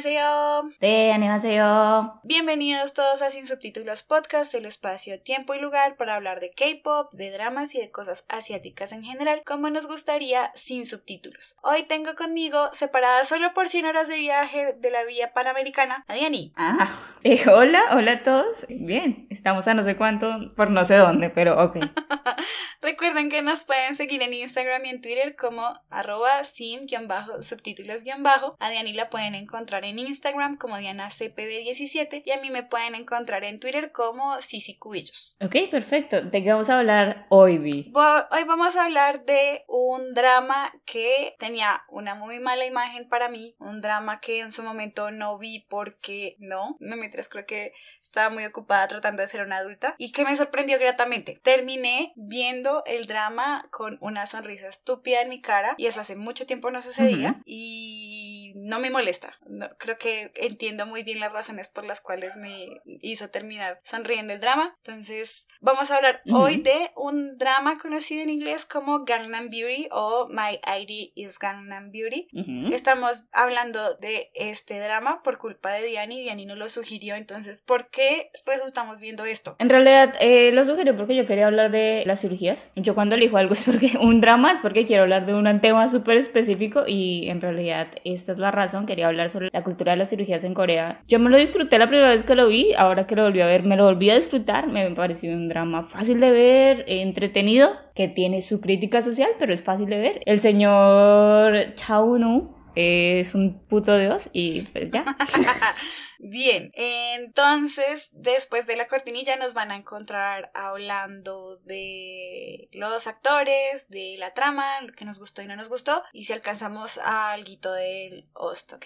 안녕하세요. 네, 안녕하세요. Bienvenidos todos a Sin Subtítulos Podcast, el espacio, tiempo y lugar para hablar de K-pop, de dramas y de cosas asiáticas en general, como nos gustaría sin subtítulos. Hoy tengo conmigo, separada solo por 100 horas de viaje de la vía panamericana, a Diani. Ah, eh, hola, hola a todos. Bien, estamos a no sé cuánto, por no sé dónde, pero ok. Recuerden que nos pueden seguir en Instagram y en Twitter como arroba sin-subtítulos-bajo. A Diani la pueden encontrar en Instagram como DianaCPB17 y a mí me pueden encontrar en Twitter como Cici Cubillos. Ok, perfecto. ¿De qué vamos a hablar hoy, Vi? Hoy vamos a hablar de un drama que tenía una muy mala imagen para mí, un drama que en su momento no vi porque no, no mientras creo que estaba muy ocupada tratando de ser una adulta y que me sorprendió gratamente. Terminé viendo el drama con una sonrisa estúpida en mi cara y eso hace mucho tiempo no sucedía y no me molesta. No, creo que entiendo muy bien las razones por las cuales me hizo terminar sonriendo el drama. Entonces, vamos a hablar Ujú. hoy de un drama conocido en inglés como Gangnam Beauty o My ID is Gangnam Beauty. Ujú. Estamos hablando de este drama por culpa de Diani. Diani nos lo sugirió. Entonces, ¿por qué resultamos viendo esto? En realidad, eh, lo sugerí porque yo quería hablar de las cirugías. Yo cuando elijo algo es porque un drama es porque quiero hablar de un tema súper específico y en realidad esta es la razón. Quería hablar sobre la cultura de las cirugías en Corea. Yo me lo disfruté la primera vez que lo vi, ahora que lo volví a ver, me lo volví a disfrutar. Me pareció un drama fácil de ver, entretenido, que tiene su crítica social, pero es fácil de ver. El señor Chao Nu es un puto dios y pues ya. Bien, entonces después de la cortinilla nos van a encontrar hablando de los actores, de la trama, lo que nos gustó y no nos gustó, y si alcanzamos a algo del host, ¿ok?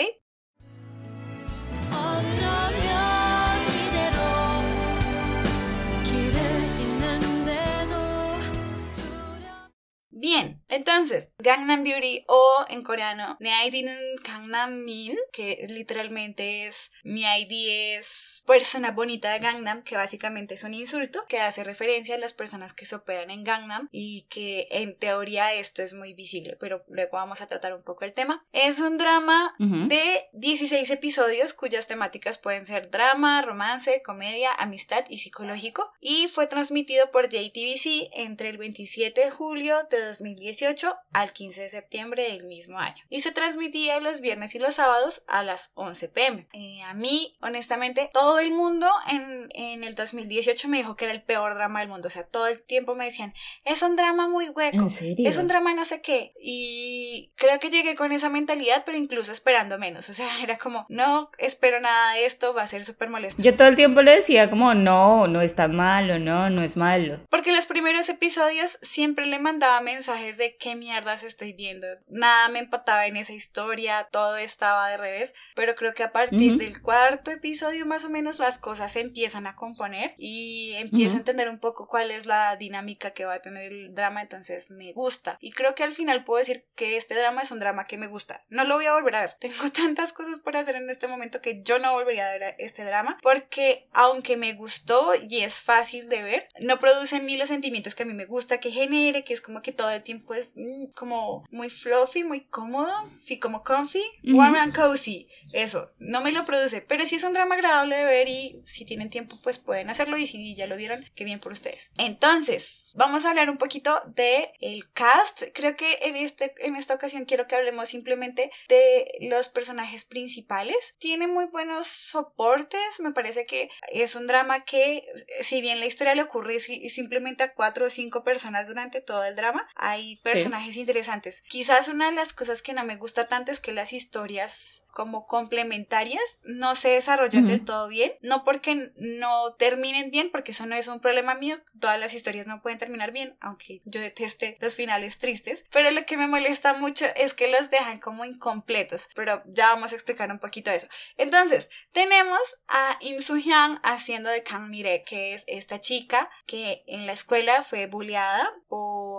Bien, entonces, Gangnam Beauty o en coreano, Neaidinen Gangnam Min, que literalmente es mi ID es persona bonita de Gangnam, que básicamente es un insulto que hace referencia a las personas que se operan en Gangnam y que en teoría esto es muy visible, pero luego vamos a tratar un poco el tema. Es un drama de 16 episodios cuyas temáticas pueden ser drama, romance, comedia, amistad y psicológico y fue transmitido por JTBC entre el 27 de julio de 2018 al 15 de septiembre del mismo año y se transmitía los viernes y los sábados a las 11 pm. Eh, a mí, honestamente, todo el mundo en, en el 2018 me dijo que era el peor drama del mundo, o sea, todo el tiempo me decían, es un drama muy hueco, es un drama no sé qué. Y creo que llegué con esa mentalidad, pero incluso esperando menos. O sea, era como, no espero nada de esto, va a ser súper molesto. Yo todo el tiempo le decía como, no, no es tan malo, no, no es malo. Porque los primeros episodios siempre le mandaba mensajes de qué mierdas estoy viendo. Nada me empataba en esa historia, todo estaba de revés. Pero creo que a partir Ujú. del cuarto episodio más o menos las cosas se empiezan a componer y empiezo Ujú. a entender un poco cuál es la dinámica que va a tener el drama. Entonces me gusta. Y creo que al final puedo decir que este drama es un drama que me gusta. No lo voy a volver a ver. Tengo tantas cosas por hacer en este momento que yo no volvería a ver este drama porque aunque me gustó y es fácil de ver, no produce en mí los sentimientos que a mí me gusta que genere, que es como que todo el tiempo es mm, como muy fluffy, muy cómodo, sí, como comfy, warm and cozy, eso, no me lo produce, pero sí es un drama agradable de ver y si tienen tiempo pues pueden hacerlo y si ya lo vieron, qué bien por ustedes. Entonces, vamos a hablar un poquito de el cast, creo que en, este, en esta ocasión quiero que hablemos simplemente de los personajes principales, tiene muy buenos soportes, me parece que es un drama que si bien la historia le ocurre si- simplemente a cuatro o cinco personas durante todo el drama, hay personajes interesantes. Quizás una de las cosas que no me gusta tanto es que las historias como complementarias no se desarrollan del todo bien, no porque no terminen bien, porque eso no es un problema mío, todas las historias no pueden terminar bien, aunque yo deteste los finales tristes, pero lo que me molesta mucho es que los dejan como incompletos, pero ya vamos a explicar un poquito eso. Entonces, tenemos a Im Soo Hyun haciendo de Kang Mire, que es esta chica que en la escuela fue bulleada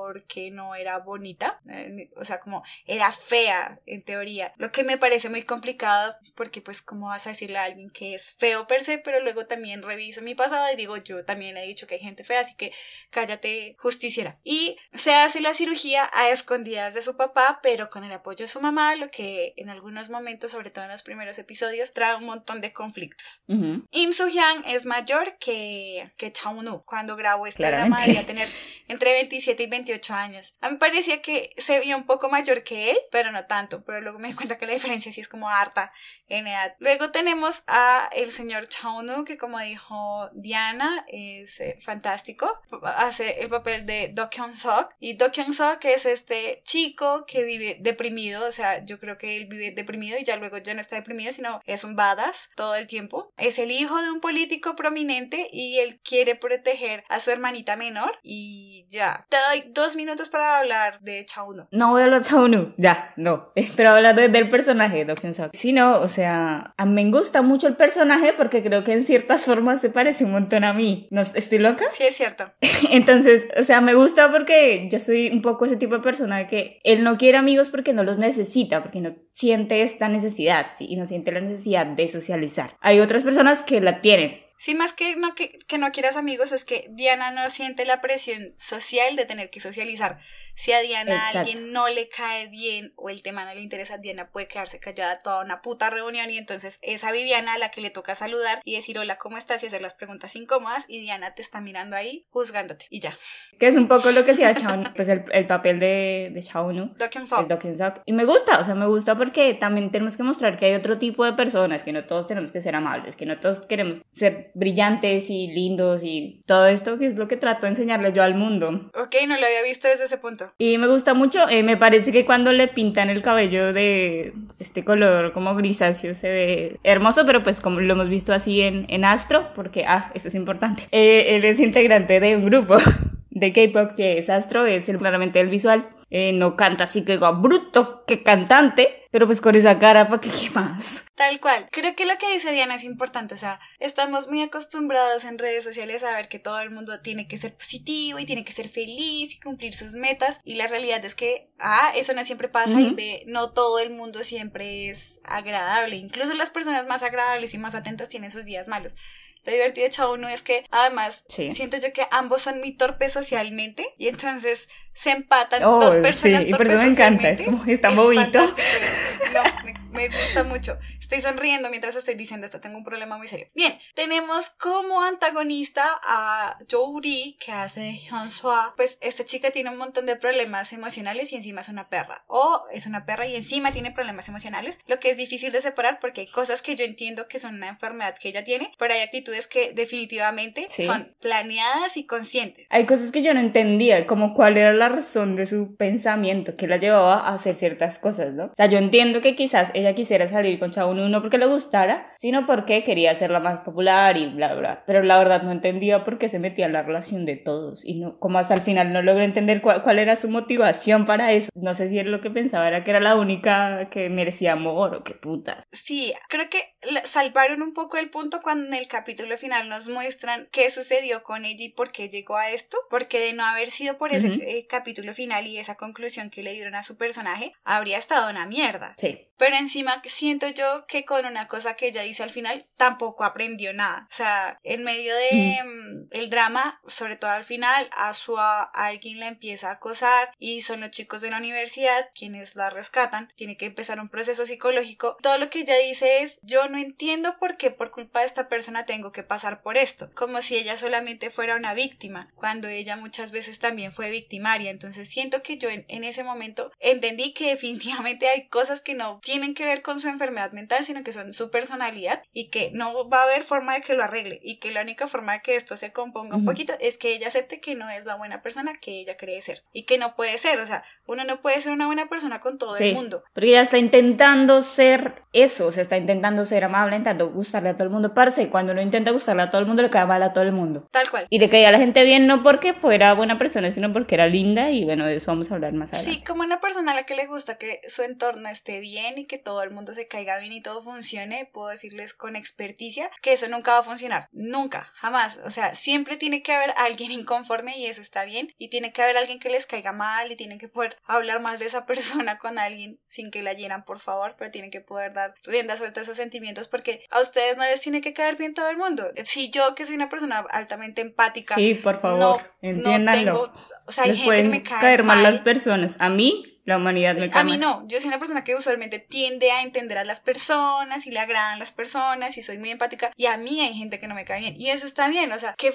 porque no era bonita eh, o sea, como era fea en teoría, lo que me parece muy complicado porque pues cómo vas a decirle a alguien que es feo per se, pero luego también reviso mi pasado y digo, yo también he dicho que hay gente fea, así que cállate justiciera. Y se hace la cirugía a escondidas de su papá, pero con el apoyo de su mamá, lo que en algunos momentos, sobre todo en los primeros episodios, trae un montón de conflictos. Ujú. Im Soo Hyun es mayor que, que Chaunu. Cuando grabó este Claramente. drama debía tener entre 27 y 28 años. A mí parecía que se veía un poco mayor que él, pero no tanto. Pero luego me di cuenta que la diferencia sí es como harta en edad. Luego tenemos a el señor Chaunu, que como dijo Diana, es eh, fantástico. Hace el papel de Do Kyung Sok. Y Do Kyung Sok es este chico que vive deprimido. O sea, yo creo que él vive deprimido y ya luego ya no está deprimido, sino es un badass todo el tiempo. Es el hijo de un político prominente y él quiere proteger a su hermanita menor. Y ya. Te doy dos minutos para hablar de Chauno. No voy a hablar de Chaunu, ya, no. Pero hablar de- del personaje Kyun Sok. Sí, no, o sea, a mí me gusta mucho el personaje porque creo que en ciertas formas se parece un montón a mí. ¿No, ¿Estoy loca? Sí, es cierto. Entonces, o sea, me gusta porque yo soy un poco ese tipo de persona que él no quiere amigos porque no los necesita, porque no siente esta necesidad, ¿sí? Y no siente la necesidad de socializar. Hay otras personas que la tienen. Sí, más que no, que, que no quieras amigos, es que Diana no siente la presión social de tener que socializar. Si a Diana Exacto. alguien no le cae bien o el tema no le interesa, Diana puede quedarse callada toda una puta reunión y entonces es a Viviana a la que le toca saludar y decir hola, ¿cómo estás? y hacer las preguntas incómodas y Diana te está mirando ahí juzgándote y ya. Que es un poco lo que hacía Chaunu, pues el, el papel de, de Chaunu. Do Kyung el Sok. Do Kyun Sok. Y me gusta, o sea, me gusta porque también tenemos que mostrar que hay otro tipo de personas, que no todos tenemos que ser amables, que no todos queremos ser brillantes y lindos y todo esto, que es lo que trato de enseñarle yo al mundo. Ok, no lo había visto desde ese punto. Y me gusta mucho, eh, me parece que cuando le pintan el cabello de este color como grisáceo se ve hermoso, pero pues como lo hemos visto así en, en Astro, porque, ah, eso es importante, Eh, él es integrante de un grupo de K-pop que es Astro, es el, claramente el visual. Eh, no canta así que diga, bruto, que cantante, pero pues con esa cara, ¿para qué, qué más? Tal cual. Creo que lo que dice Diana es importante. O sea, estamos muy acostumbrados en redes sociales a ver que todo el mundo tiene que ser positivo y tiene que ser feliz y cumplir sus metas. Y la realidad es que, ah, eso no siempre pasa y ve, no todo el mundo siempre es agradable. Incluso las personas más agradables y más atentas tienen sus días malos. Lo divertido de Chao no es que, además, Sí. siento yo que ambos son muy torpes socialmente y entonces se empatan Oh, dos personas sí, y por torpes eso me encanta, es como está Es bobito. No, me, me gusta mucho. Estoy sonriendo mientras estoy diciendo esto. Tengo un problema muy serio. Bien, tenemos como antagonista a Jouri, que hace de Hyun Sua. Pues esta chica tiene un montón de problemas emocionales y encima es una perra. O es una perra y encima tiene problemas emocionales, lo que es difícil de separar porque hay cosas que yo entiendo que son una enfermedad que ella tiene, pero hay actitudes que definitivamente Sí. son planeadas y conscientes. Hay cosas que yo no entendía, como cuál era la razón de su pensamiento que la llevaba a hacer ciertas cosas, ¿no? O sea, yo entiendo que quizás ella quisiera salir con Chaunu no porque le gustara, sino porque quería hacerla más popular y bla, bla. Pero la verdad no entendía por qué se metía en la relación de todos. Y no, como hasta el final no logré entender cuál, cuál era su motivación para eso. No sé si era lo que pensaba, era que era la única que merecía amor o qué putas. Sí, creo que salvaron un poco el punto cuando en el capítulo final nos muestran qué sucedió con ella y por qué llegó a esto, porque de no haber sido por ese eh, capítulo final y esa conclusión que le dieron a su personaje, habría estado una mierda. Sí. Pero encima siento yo que con una cosa que ella dice al final tampoco aprendió nada. O sea, en medio de mm, el drama, sobre todo al final, a su a alguien la empieza a acosar y son los chicos de la universidad quienes la rescatan. Tiene que empezar un proceso psicológico. Todo lo que ella dice es yo no entiendo por qué por culpa de esta persona tengo que pasar por esto. Como si ella solamente fuera una víctima, cuando ella muchas veces también fue victimaria. Entonces siento que yo en, en ese momento entendí que definitivamente hay cosas que no tienen que ver con su enfermedad mental, sino que son su personalidad y que no va a haber forma de que lo arregle y que la única forma de que esto se componga un poquito es que ella acepte que no es la buena persona que ella cree ser y que no puede ser, o sea, uno no puede ser una buena persona con todo el mundo. Porque ella está intentando ser eso, o sea, está intentando ser amable, intentando gustarle a todo el mundo, parce, y cuando no intenta gustarle a todo el mundo, le cae mal a todo el mundo. Tal cual. Y le caía a la gente bien no porque fuera buena persona, sino porque era linda, y bueno, de eso vamos a hablar más adelante. Sí, como una persona a la que le gusta que su entorno esté bien y que todo el mundo se caiga bien y todo funcione, puedo decirles con experticia que eso nunca va a funcionar. Nunca, jamás. O sea, siempre tiene que haber alguien inconforme y eso está bien. Y tiene que haber alguien que les caiga mal y tienen que poder hablar mal de esa persona con alguien sin que la llenan, por favor, pero tienen que poder dar rienda suelta a esos sentimientos porque a ustedes no les tiene que caer bien todo el mundo. Si yo, que soy una persona altamente empática, Sí, por favor, no, tengo, o sea, hay Les gente que me cae caer mal las personas. A mí, la humanidad me cae A mí mal. no, yo soy una persona que usualmente tiende a entender a las personas y le agradan las personas y soy muy empática. Y a mí hay gente que no me cae bien. Y eso está bien, o sea, qué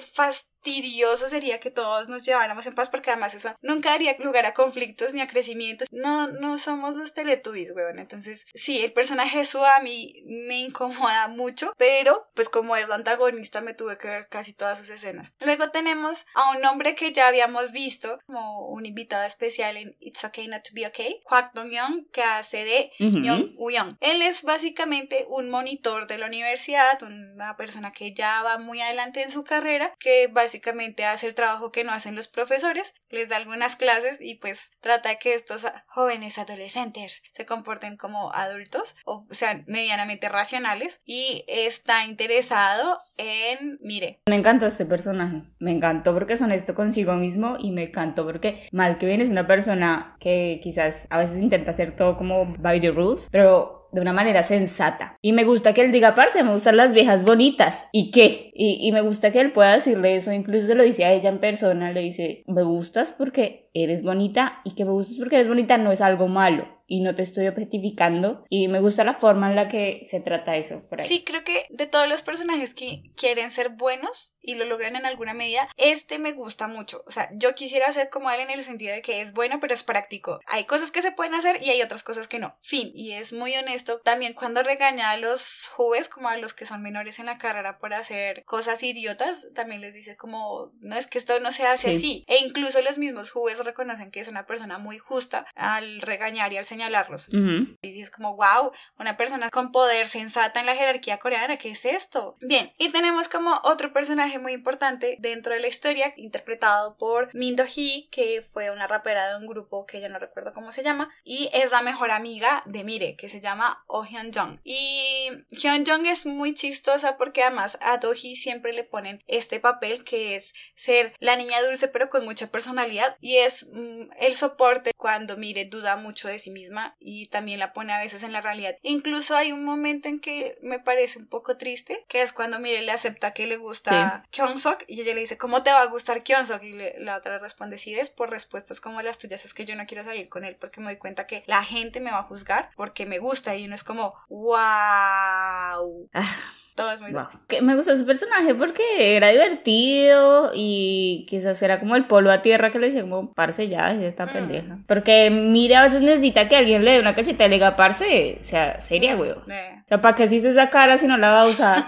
fastidioso sería que todos nos lleváramos en paz porque además eso nunca daría lugar a conflictos ni a crecimientos. No, no somos los teletubbies, weón. Entonces, sí, el personaje de Sue a mí me incomoda mucho, pero pues como es la antagonista me tuve que ver casi todas sus escenas. Luego tenemos a un hombre que ya habíamos visto como un invitado especial en It's Okay Not to Be Okay, Kwak Dong-young, que hace de Ujú. Young Woo-young. Él es básicamente un monitor de la universidad, una persona que ya va muy adelante en su carrera, que básicamente hace el trabajo que no hacen los profesores, les da algunas clases y pues trata que estos jóvenes adolescentes se comporten como adultos o sean medianamente racionales y está interesado en, mire, Me encantó este personaje. Me encantó porque es honesto consigo mismo y me encantó porque mal que bien es una persona que quizás a veces intenta hacer todo como by the rules, pero de una manera sensata. Y me gusta que él diga, parce, me gustan las viejas bonitas. ¿Y qué? Y, me gusta que él pueda decirle eso, incluso se lo dice a ella en persona, le dice, me gustas porque eres bonita y que me gustas porque eres bonita no es algo malo y no te estoy objetificando y me gusta la forma en la que se trata eso por ahí. Sí, creo que de todos los personajes que quieren ser buenos y lo logran en alguna medida, este me gusta mucho. O sea, yo quisiera ser como él en el sentido de que es bueno, pero es práctico. Hay cosas que se pueden hacer y hay otras cosas que no. Fin. Y es muy honesto también cuando regaña a los jóvenes, como a los que son menores en la carrera por hacer cosas idiotas, también les dice como, no es que esto no se hace Sí. así. E incluso los mismos jóvenes reconocen que es una persona muy justa al regañar y al señalarlos. Ujú. Y dices como, wow, una persona con poder sensata en la jerarquía coreana, ¿qué es esto? Bien, y tenemos como otro personaje muy importante dentro de la historia, interpretado por Min Do-hee, que fue una rapera de un grupo que ya no recuerdo cómo se llama, y es la mejor amiga de Mire, que se llama Oh Hyun Jung. Y Hyun Jung es muy chistosa porque además a Do-hee siempre le ponen este papel que es ser la niña dulce pero con mucha personalidad y es mm, el soporte cuando Mire duda mucho de sí misma y también la pone a veces en la realidad. Incluso hay un momento en que me parece un poco triste, que es cuando Mire le acepta que le gusta Kyung-sok y ella le dice, ¿cómo te va a gustar Kyung-sok? Y le- la otra responde, si ves por respuestas como las tuyas, es que yo no quiero salir con él porque me doy cuenta que la gente me va a juzgar porque me gusta y uno es como, wow. Ah, Todo es muy Wow. Que me gustó su personaje porque era divertido y quizás era como el polo a tierra que le decía como, parce ya, es esta Mm. pendeja. Porque mira, a veces necesita que alguien le dé una cacheta y le diga, parce, o sea, seria, güey. O sea, ¿para qué se hizo esa cara si no la va a usar?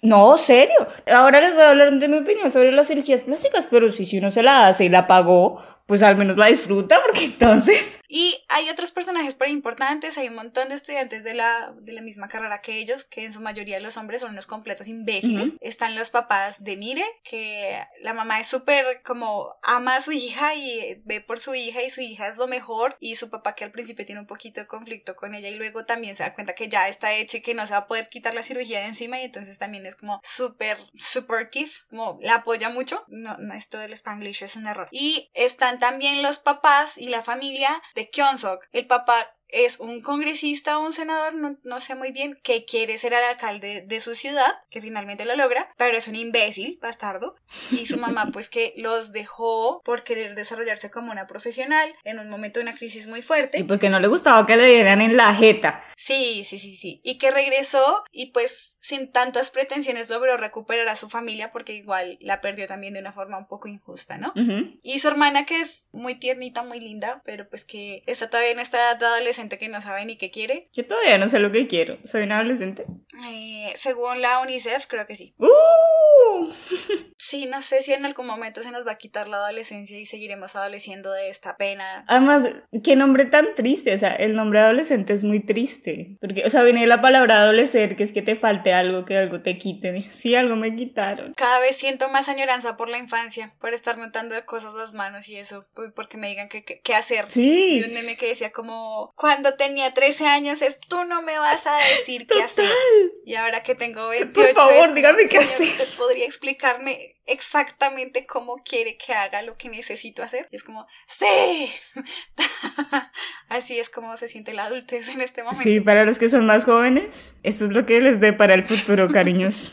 No, serio. Ahora les voy a hablar de mi opinión sobre las cirugías plásticas, pero si, si uno se la hace y la pagó, pues al menos la disfruta, porque entonces... Y hay otros personajes por importantes, hay un montón de estudiantes de la, de la misma carrera que ellos, que en su mayoría los hombres son unos completos imbéciles. Están los papás de Mire, que la mamá es súper como ama a su hija y ve por su hija y su hija es lo mejor y su papá que al principio tiene un poquito de conflicto con ella y luego también se da cuenta que ya está hecho y que no se va a poder quitar la cirugía de encima y entonces también es como súper supportive, como la apoya mucho. No, no, esto del spanglish es un error. Y están también los papás y la familia de Kyonsok. El papá es un congresista o un senador, no, no sé muy bien, que quiere ser el alcalde de su ciudad, que finalmente lo logra, pero es un imbécil, bastardo, y su mamá pues que los dejó por querer desarrollarse como una profesional en un momento de una crisis muy fuerte. Y porque no le gustaba que le dieran en la jeta. Sí, sí, sí, sí. Y que regresó y pues sin tantas pretensiones logró recuperar a su familia porque igual la perdió también de una forma un poco injusta, ¿no? Y su hermana que es muy tiernita, muy linda, pero pues que está todavía en esta edad adolescente que no sabe ni qué quiere. Yo todavía no sé lo que quiero. Soy una adolescente. Eh, según la UNICEF, creo que sí. ¡Uh! Sí, no sé si en algún momento se nos va a quitar la adolescencia y seguiremos adoleciendo de esta pena. Además, qué nombre tan triste. O sea, el nombre adolescente es muy triste. Porque, o sea, viene la palabra adolecer, que es que te falte algo, que algo te quiten. Sí, algo me quitaron. Cada vez siento más añoranza por la infancia, por estar montando de cosas las manos y eso, porque me digan qué, qué hacer. Y Sí. un meme que decía como, cuando tenía 13 años es, tú no me vas a decir qué hacer. Y ahora que tengo 28, favor, es como, dígame qué "Señor, hacer". usted podría explicarme exactamente cómo quiere que haga lo que necesito hacer. Y es como, sí. Así es como se siente la adultez en este momento. Sí, para los que son más jóvenes, esto es lo que les dé para el futuro, cariños.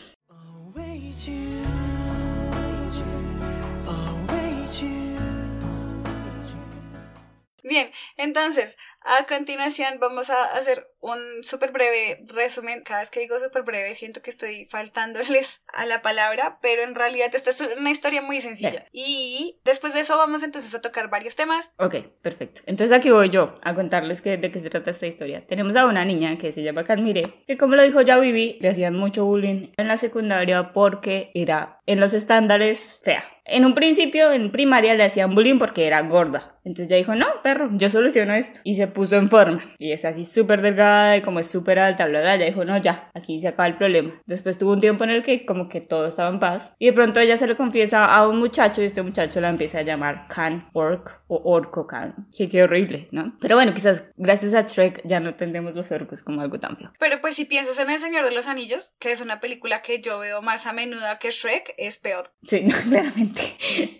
Bien, entonces, a continuación vamos a hacer un súper breve resumen. Cada vez que digo súper breve siento que estoy faltándoles a la palabra, pero en realidad esta es una historia muy sencilla. Bien. Y después de eso vamos entonces a tocar varios temas. Ok, perfecto. Entonces aquí voy yo a contarles que, de qué se trata esta historia. Tenemos a una niña que se llama Cadmire, que como lo dijo ya Vivi, le hacían mucho bullying en la secundaria porque era en los estándares fea. En un principio, en primaria, le hacían bullying porque era gorda. Entonces ella dijo, no, perro, yo soluciono esto. Y se puso en forma. Y es así súper delgada y como es súper alta, bla, bla, ella dijo, no, ya, aquí se acaba el problema. Después tuvo un tiempo en el que como que todo estaba en paz. Y de pronto ella se le confiesa a un muchacho y este muchacho la empieza a llamar Can Orc o Orco Can. Que qué horrible, ¿no? Pero bueno, quizás gracias a Shrek ya no entendemos los orcos como algo tan feo. Pero pues si piensas en El Señor de los Anillos, que es una película que yo veo más a menudo que Shrek, es peor. Sí, no, claramente.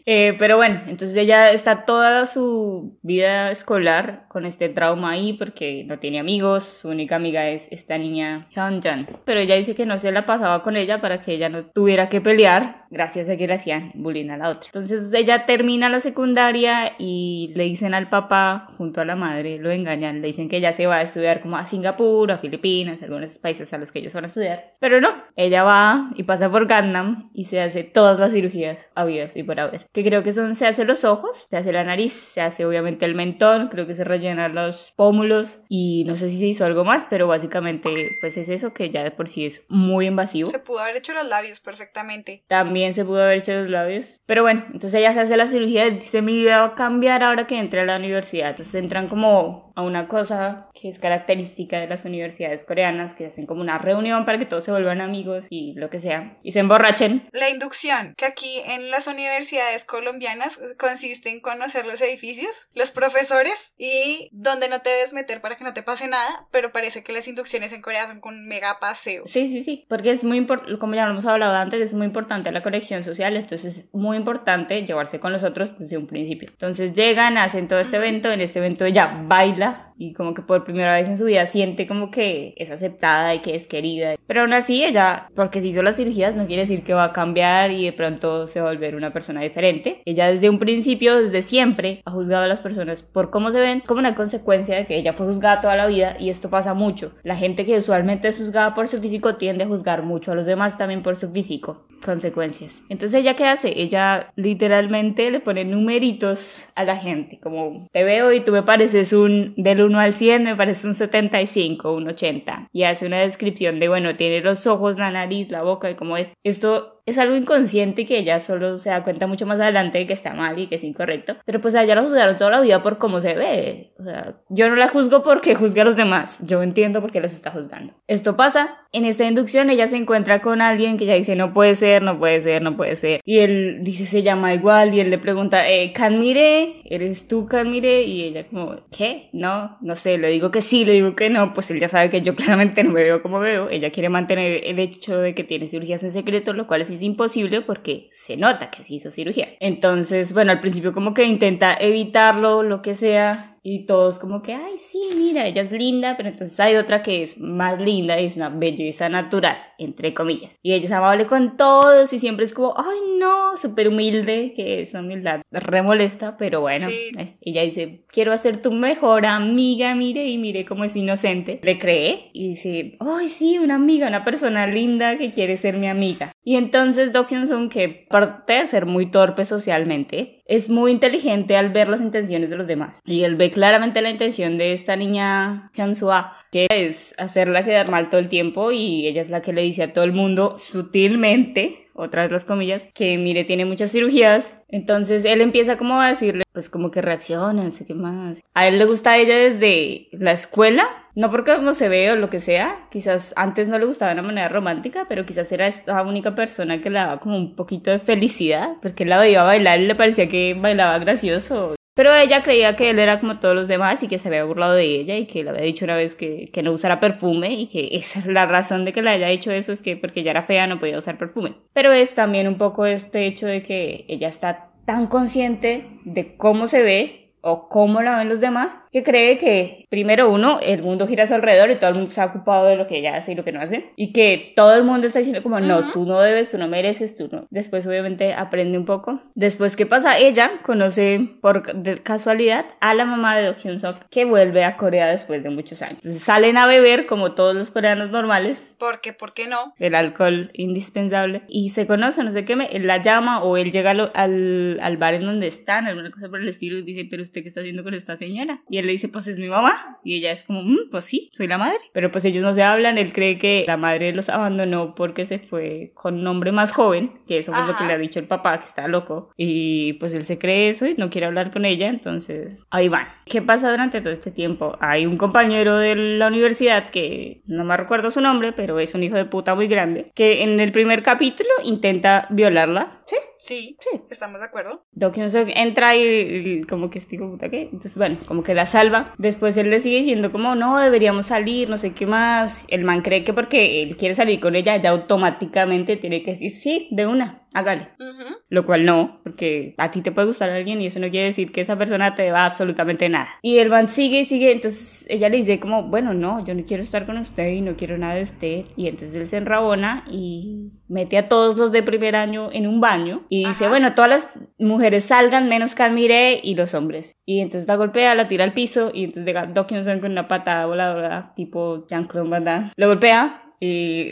Eh, pero bueno, entonces ella está toda su vida escolar con este trauma ahí porque no tiene amigos. Su única amiga es esta niña Hyunjan. Pero ella dice que no se la pasaba con ella para que ella no tuviera que pelear gracias a que le hacían bullying a la otra. Entonces ella termina la secundaria y le dicen al papá junto a la madre, lo engañan, le dicen que ella se va a estudiar como a Singapur, a Filipinas, algunos países a los que ellos van a estudiar. Pero no, ella va y pasa por Gangnam y se hace todas las cirugías habidas y por haber. Que creo que son, se hace los ojos, se hace la nariz, se hace obviamente el mentón, creo que se rellenan los pómulos y no sé si se hizo algo más, pero básicamente pues es eso que ya de por sí es muy invasivo. Se pudo haber hecho los labios perfectamente. También se pudo haber hecho los labios. Pero bueno, entonces ella se hace la cirugía dice, mi vida va a cambiar ahora que entre a la universidad. Entonces entran como a una cosa que es característica de las universidades coreanas, que hacen como una reunión para que todos se vuelvan amigos y lo que sea. Y se emborrachen. La inducción, que aquí en las universidades colombianas consiste en conocer los edificios, los profesores y dónde no te debes meter para que no te pase nada, pero parece que las inducciones en Corea son con mega paseo. Sí, sí, sí. Porque es muy importante, como ya lo hemos hablado antes, es muy importante la conexión social. Entonces es muy importante llevarse con los otros desde un principio. Entonces llegan, hacen todo este evento. En este evento ella baila y como que por primera vez en su vida siente como que es aceptada y que es querida. Pero aún así ella, porque se hizo las cirugías, no quiere decir que va a cambiar y de pronto se va a volver una persona diferente. Ella desde un principio, desde siempre, ha juzgado a las personas por cómo se ven, como una consecuencia de que ella fue juzgada toda la vida y esto pasa mucho. La gente que usualmente es juzgada por su físico tiende a juzgar mucho a los demás también por su físico. Consecuencias. Entonces ella qué hace? Ella literalmente le pone numeritos a la gente, como te veo y tú me pareces un del 1 al 100, me parece un 75, un 80. Y hace una descripción de, bueno, tiene los ojos, la nariz, la boca y cómo es. Esto es algo inconsciente que ella solo se da cuenta mucho más adelante de que está mal y que es incorrecto. Pero pues a ella la juzgaron toda la vida por cómo se ve. O sea, yo no la juzgo porque juzga a los demás. Yo entiendo por qué los está juzgando. Esto pasa. En esta inducción ella se encuentra con alguien que ella dice no puede ser, no puede ser, no puede ser. Y él dice se llama igual y él le pregunta, eh, Canmire, ¿eres tú Canmire? Y ella como, ¿qué? No, no sé, le digo que sí, le digo que no. Pues él ya sabe que yo claramente no me veo como veo. Ella quiere mantener el hecho de que tiene cirugías en secreto, lo cual es es imposible porque se nota que se hizo cirugías. Entonces, bueno, al principio como que intenta evitarlo, lo que sea, y todos como que, ay, sí, mira, ella es linda, pero entonces hay otra que es más linda y es una belleza natural, entre comillas. Y ella es amable con todos y siempre es como, ay, no, súper humilde, que esa humildad remolesta, pero bueno, Sí. ella dice, quiero hacer tu mejor amiga, mire, y mire cómo es inocente. Le cree y dice, ay, sí, una amiga, una persona linda que quiere ser mi amiga. Y entonces Sung, que aparte de ser muy torpe socialmente, es muy inteligente al ver las intenciones de los demás. Y él ve claramente la intención de esta niña Hyun-sua, que es hacerla quedar mal todo el tiempo y ella es la que le dice a todo el mundo sutilmente otras las comillas, que mire, tiene muchas cirugías. Entonces él empieza como a decirle, pues como que reacciona, no sé qué más. A él le gusta a ella desde la escuela, no porque no se ve o lo que sea, quizás antes no le gustaba de una manera romántica, pero quizás era esta única persona que le daba como un poquito de felicidad, porque él la veía bailar y le parecía que bailaba gracioso. Pero ella creía que él era como todos los demás y que se había burlado de ella y que le había dicho una vez que, que no usara perfume y que esa es la razón de que le haya dicho eso, es que porque ella era fea no podía usar perfume. Pero es también un poco este hecho de que ella está tan consciente de cómo se ve o cómo la ven los demás, que cree que primero uno, el mundo gira a su alrededor y todo el mundo está ocupado de lo que ella hace y lo que no hace, y que todo el mundo está diciendo como, no, tú no debes, tú no mereces, tú no. Después obviamente aprende un poco. Después, ¿qué pasa? Ella conoce por casualidad a la mamá de Do Hyun Suk, que vuelve a Corea después de muchos años. Entonces salen a beber como todos los coreanos normales, ¿Por qué? ¿Por qué no? el alcohol indispensable y se conoce, no sé qué, me, él la llama o él llega al, al, al bar en donde están, alguna cosa por el estilo y dice, pero usted qué está haciendo con esta señora? Y él le dice, pues es mi mamá y ella es como, "Mm, pues sí, soy la madre, pero pues ellos no se hablan, él cree que la madre los abandonó porque se fue con un hombre más joven, que eso fue lo que Ajá. le ha dicho el papá, que está loco y pues él se cree eso y no quiere hablar con ella, entonces ahí van. ¿Qué pasa durante todo este tiempo? Hay un compañero de la universidad que no me recuerdo su nombre, pero es un hijo de puta muy grande, que en el primer capítulo intenta violarla. Sí, Sí, sí. ¿estamos de acuerdo? Do Kyun Suk entra y, y como que hijo de puta qué, entonces bueno, como que la salva. Después él le sigue diciendo como no, deberíamos salir, no sé qué más. El man cree que porque él quiere salir con ella ya automáticamente tiene que decir sí, de una, hágale. Ujú. Lo cual no, porque a ti te puede gustar alguien y eso no quiere decir que esa persona te deba absolutamente nada. Y el man sigue y sigue, entonces ella le dice como, bueno, no, yo no quiero estar con usted y no quiero nada de usted. Y entonces él se enrabona y mete a todos los de primer año en un baño y dice, Ajá. bueno, todas las mujeres salgan menos Camire y los hombres. Y entonces la golpea, la tira al piso y entonces llega Sung con una patada voladora tipo Jean-Claude Van Damme. Lo golpea y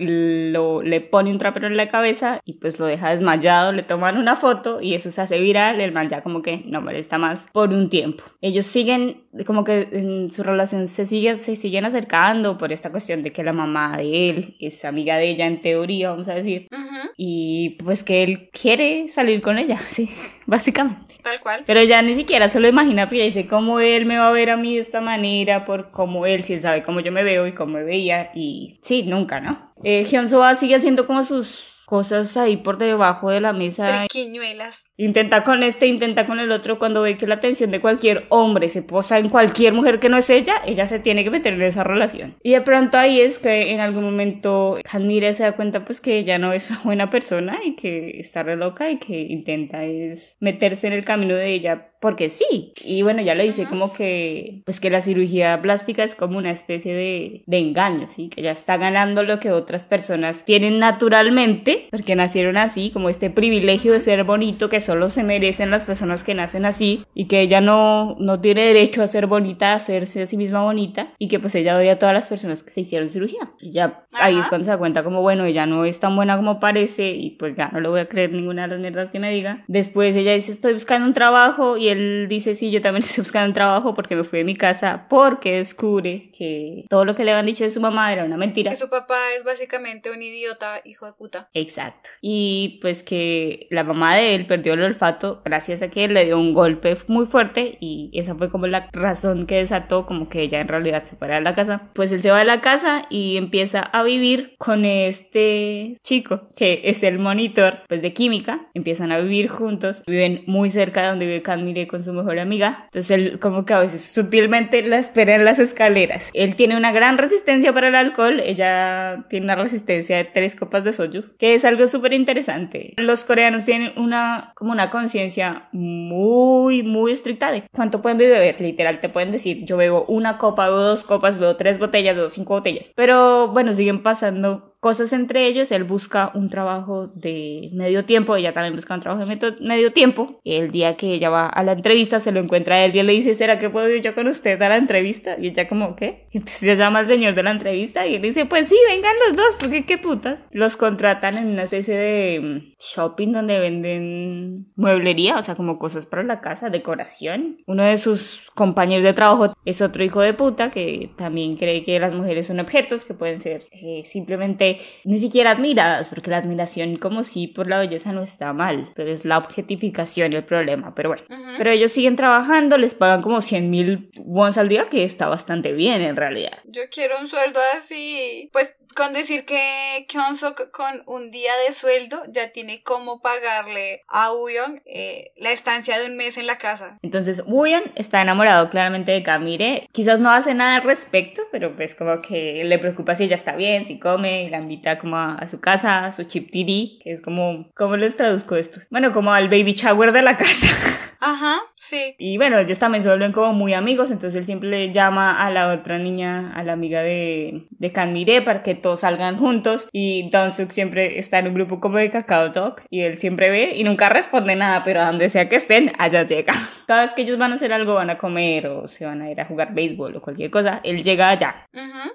lo, le pone un trapero en la cabeza y pues lo deja desmayado, le toman una foto y eso se hace viral, el man ya como que no molesta más por un tiempo. Ellos siguen, como que en su relación se, sigue, se siguen acercando por esta cuestión de que la mamá de él es amiga de ella en teoría, vamos a decir, Ujú, y pues que él quiere salir con ella, sí, básicamente. Tal cual. Pero ya ni siquiera se lo imagina porque dice cómo él me va a ver a mí de esta manera, por cómo él, si él sabe cómo yo me veo y cómo me veía. Y sí, nunca, ¿no? Eh, Hyun Soa sigue haciendo como sus cosas ahí por debajo de la mesa. Triquiñuelas. Intenta con este, intenta con el otro. Cuando ve que la atención de cualquier hombre se posa en cualquier mujer que no es ella, ella se tiene que meter en esa relación. Y de pronto ahí es que en algún momento Hanmire se da cuenta pues que ella no es una buena persona y que está re loca y que intenta es meterse en el camino de ella porque sí. Y bueno, ya le dice como que pues que la cirugía plástica es como una especie de, de engaño, ¿sí? Que ella está ganando lo que otras personas tienen naturalmente, porque nacieron así, como este privilegio de ser bonito que solo se merecen las personas que nacen así y que ella no, no tiene derecho a ser bonita, a hacerse a sí misma bonita y que pues ella odia a todas las personas que se hicieron cirugía. Y ya ahí es cuando se da cuenta como, bueno, ella no es tan buena como parece y pues ya no le voy a creer ninguna de las mierdas que me diga. Después ella dice, estoy buscando un trabajo y él dice, sí, yo también estoy buscando un trabajo porque me fui de mi casa porque descubre que todo lo que le habían dicho de su mamá era una mentira. Que su papá es básicamente un idiota, hijo de puta. Exacto. Y pues que la mamá de él perdió el olfato gracias a que él le dio un golpe muy fuerte y esa fue como la razón que desató como que ella en realidad se fuera de la casa. Pues él se va de la casa y empieza a vivir con este chico que es el monitor pues de química. Empiezan a vivir juntos, viven muy cerca de donde vive Canmire con su mejor amiga. Entonces él como que a veces sutilmente la espera en las escaleras. Él tiene una gran resistencia para el alcohol, ella tiene una resistencia de tres copas de soju, que es algo súper interesante. Los coreanos tienen una como una conciencia muy muy estricta de cuánto pueden beber, literal te pueden decir, yo bebo una copa, bebo dos copas, bebo tres botellas, bebo cinco botellas. Pero bueno, siguen pasando cosas entre ellos. Él busca un trabajo de medio tiempo, ella también busca un trabajo de medio tiempo. El día que ella va a la entrevista se lo encuentra a él y él le dice, ¿será que puedo ir yo con usted a la entrevista? Y ella como, ¿qué? Entonces ella llama al señor de la entrevista y él dice, pues sí, vengan los dos, porque qué putas. Los contratan en una especie de mm, shopping donde venden mueblería, o sea, como cosas para la casa, decoración. Uno de sus compañeros de trabajo es otro hijo de puta que también cree que las mujeres son objetos que pueden ser eh, simplemente ni siquiera admiradas, porque la admiración como si por la belleza no está mal, pero es la objetificación el problema, pero bueno. Pero ellos siguen trabajando, les pagan como 100 mil wons al día, que está bastante bien en realidad. Yo quiero un sueldo así. Pues con decir que Kyonsuk con un día de sueldo ya tiene cómo pagarle a Uyon eh, la estancia de un mes en la casa. Entonces, Wooyeon está enamorado claramente de Kamire. Quizás no hace nada al respecto, pero pues como que le preocupa si ella está bien, si come, y la invita como a, a su casa, a su chip tiri, que es como, ¿cómo les traduzco esto? Bueno, como al baby shower de la casa. Ajá, sí. Y bueno, ellos también se vuelven como muy amigos, entonces él siempre le llama a la otra niña, a la amiga de, de Kanmire, para que todos salgan juntos. Y Donsuk siempre está en un grupo como de Kakao Talk, y él siempre ve y nunca responde nada, pero a donde sea que estén, allá llega. Cada vez que ellos van a hacer algo, van a comer o se van a ir a jugar béisbol o cualquier cosa, él llega allá.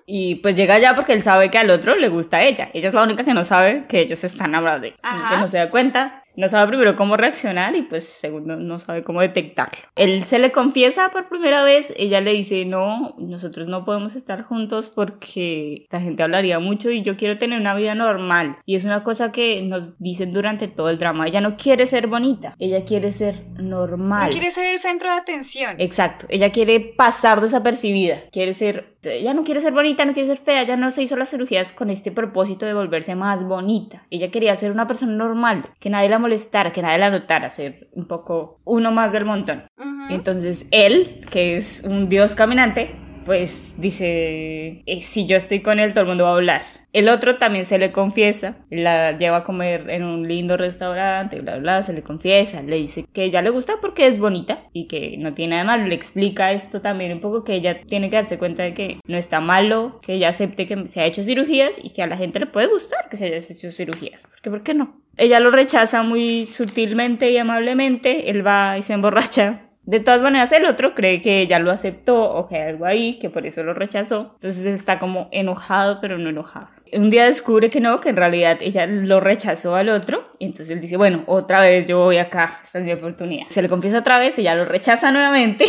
Y pues llega allá porque él sabe que al otro le gusta a ella. Ella es la única que no sabe que ellos están enamorados de él. Que no se da cuenta. No sabe primero cómo reaccionar y pues segundo no sabe cómo detectarlo. Él se le confiesa por primera vez, ella le dice, no, nosotros no podemos estar juntos porque la gente hablaría mucho y yo quiero tener una vida normal. Y es una cosa que nos dicen durante todo el drama. Ella no quiere ser bonita, ella quiere ser normal. No quiere ser el centro de atención. Exacto, ella quiere pasar desapercibida, quiere ser, ella no quiere ser bonita, no quiere ser fea, ella no se hizo las cirugías con este propósito de volverse más bonita. Ella quería ser una persona normal, que nadie la molestara, que nadie la notara, ser un poco uno más del montón. Entonces él, que es un dios caminante, pues dice, eh, si yo estoy con él, todo el mundo va a hablar. El otro también se le confiesa, la lleva a comer en un lindo restaurante, bla, bla, se le confiesa, le dice que ella le gusta porque es bonita y que no tiene nada malo. Le explica esto también un poco que ella tiene que darse cuenta de que no está malo, que ella acepte que se ha hecho cirugías y que a la gente le puede gustar que se haya hecho cirugías. Porque, ¿por qué no? Ella lo rechaza muy sutilmente y amablemente, él va y se emborracha de todas maneras, el otro cree que ella lo aceptó o que hay algo ahí, que por eso lo rechazó. Entonces está como enojado, pero no enojado. Un día descubre que no, que en realidad ella lo rechazó al otro. Y entonces él dice, bueno, otra vez yo voy acá, esta es mi oportunidad. Se le confiesa otra vez, ella lo rechaza nuevamente.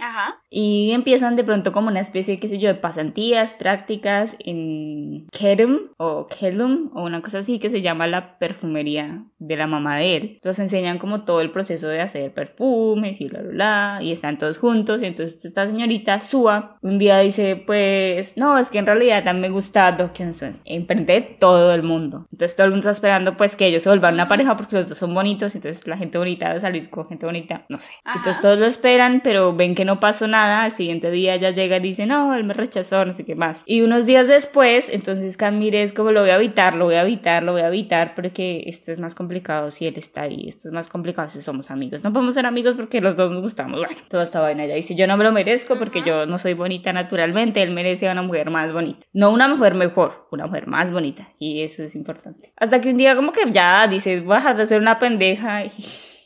Ajá. Y empiezan de pronto como una especie, qué sé yo, de pasantías, prácticas en Kerum o Kelum o una cosa así que se llama la perfumería de la mamá de él. Los enseñan como todo el proceso de hacer perfumes y bla, bla, bla. Y están todos juntos. Y entonces esta señorita, Sua, un día dice, pues, no, es que en realidad también me gusta Do Kyun-sun. Emprende todo el mundo. Entonces todo el mundo está esperando pues que ellos se vuelvan una pareja porque los dos son bonitos. Entonces la gente bonita debe salir con gente bonita. No sé. Ajá. Entonces todos lo esperan, pero ven que no pasó nada. Al siguiente día ella llega y dice, no, él me rechazó, no sé qué más. Y unos días después, entonces Camille es como, lo voy a evitar, lo voy a evitar, lo voy a evitar, porque esto es más complicado si él está ahí, esto es más complicado si somos amigos. No podemos ser amigos porque los dos nos gustamos. Bueno, toda esta vaina. Ella dice, yo no me lo merezco porque yo no soy bonita naturalmente, él merece a una mujer más bonita. No una mujer mejor, una mujer más bonita. Y eso es importante. Hasta que un día como que ya dice, voy a dejar de ser una pendeja y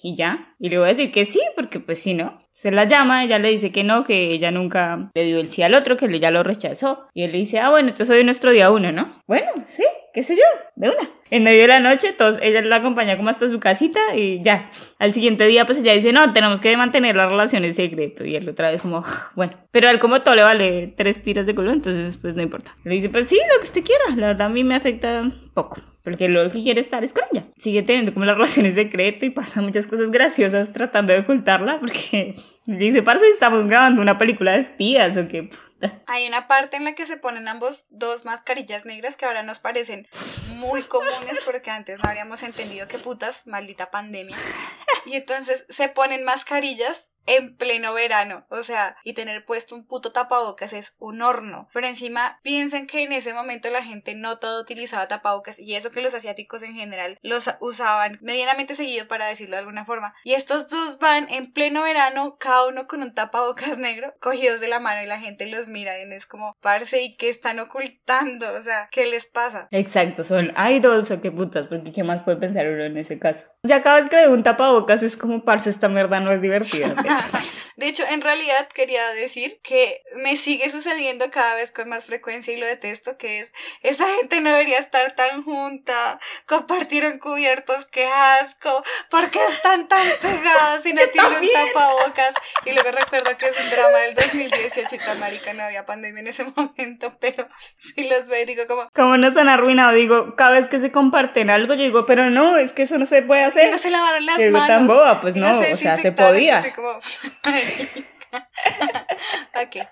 y ya. Y le voy a decir que sí, porque pues si no. Se la llama, ella le dice que no, que ella nunca le dio el sí al otro, que ella lo rechazó. Y él le dice, ah, bueno, entonces hoy es nuestro día uno, ¿no? Bueno, sí, qué sé yo, de una. En medio de la noche, todos, ella la acompaña como hasta su casita y ya. Al siguiente día, pues ella dice, no, tenemos que mantener la relación en secreto. Y él otra vez como, bueno. Pero a él como todo le vale tres tiras de culo, entonces pues no importa. Le dice, pues sí, lo que usted quiera. La verdad a mí me afecta poco. Porque lo que quiere estar es con ella. Sigue teniendo como la relación en secreto y pasa muchas cosas graciosas tratando de ocultarla porque dice, parece que estamos grabando una película de espías o qué Hay una parte en la que se ponen ambos dos mascarillas negras que ahora nos parecen muy comunes porque antes no habríamos entendido qué putas, maldita pandemia. Y entonces se ponen mascarillas en pleno verano, o sea, y tener puesto un puto tapabocas es un horno. Pero encima piensen que en ese momento la gente no todo utilizaba tapabocas y eso que los asiáticos en general los usaban medianamente seguido para decirlo de alguna forma. Y estos dos van en pleno verano, cada uno con un tapabocas negro, cogidos de la mano y la gente los mira y es como, parce, ¿y qué están ocultando? O sea, ¿qué les pasa? Exacto, son idols o qué putas, porque qué más puede pensar uno en ese caso. Ya cada vez que veo un tapabocas es como, parce, esta mierda no es divertida. De hecho, en realidad quería decir que me sigue sucediendo cada vez con más frecuencia y lo detesto, que es, esa gente no debería estar tan junta, compartieron cubiertos, qué asco, ¿por qué están tan pegados y no tienen un tapabocas? Y luego recuerdo que es un drama del 2018 y tan marica, no había pandemia en ese momento, pero si los veo y digo como, Como nos han arruinado, digo, cada vez que se comparten algo, yo digo, pero no, es que eso no se puede y hacer. no se lavaron las manos. tan boba, pues no, o sea, se podía. Así como, ok.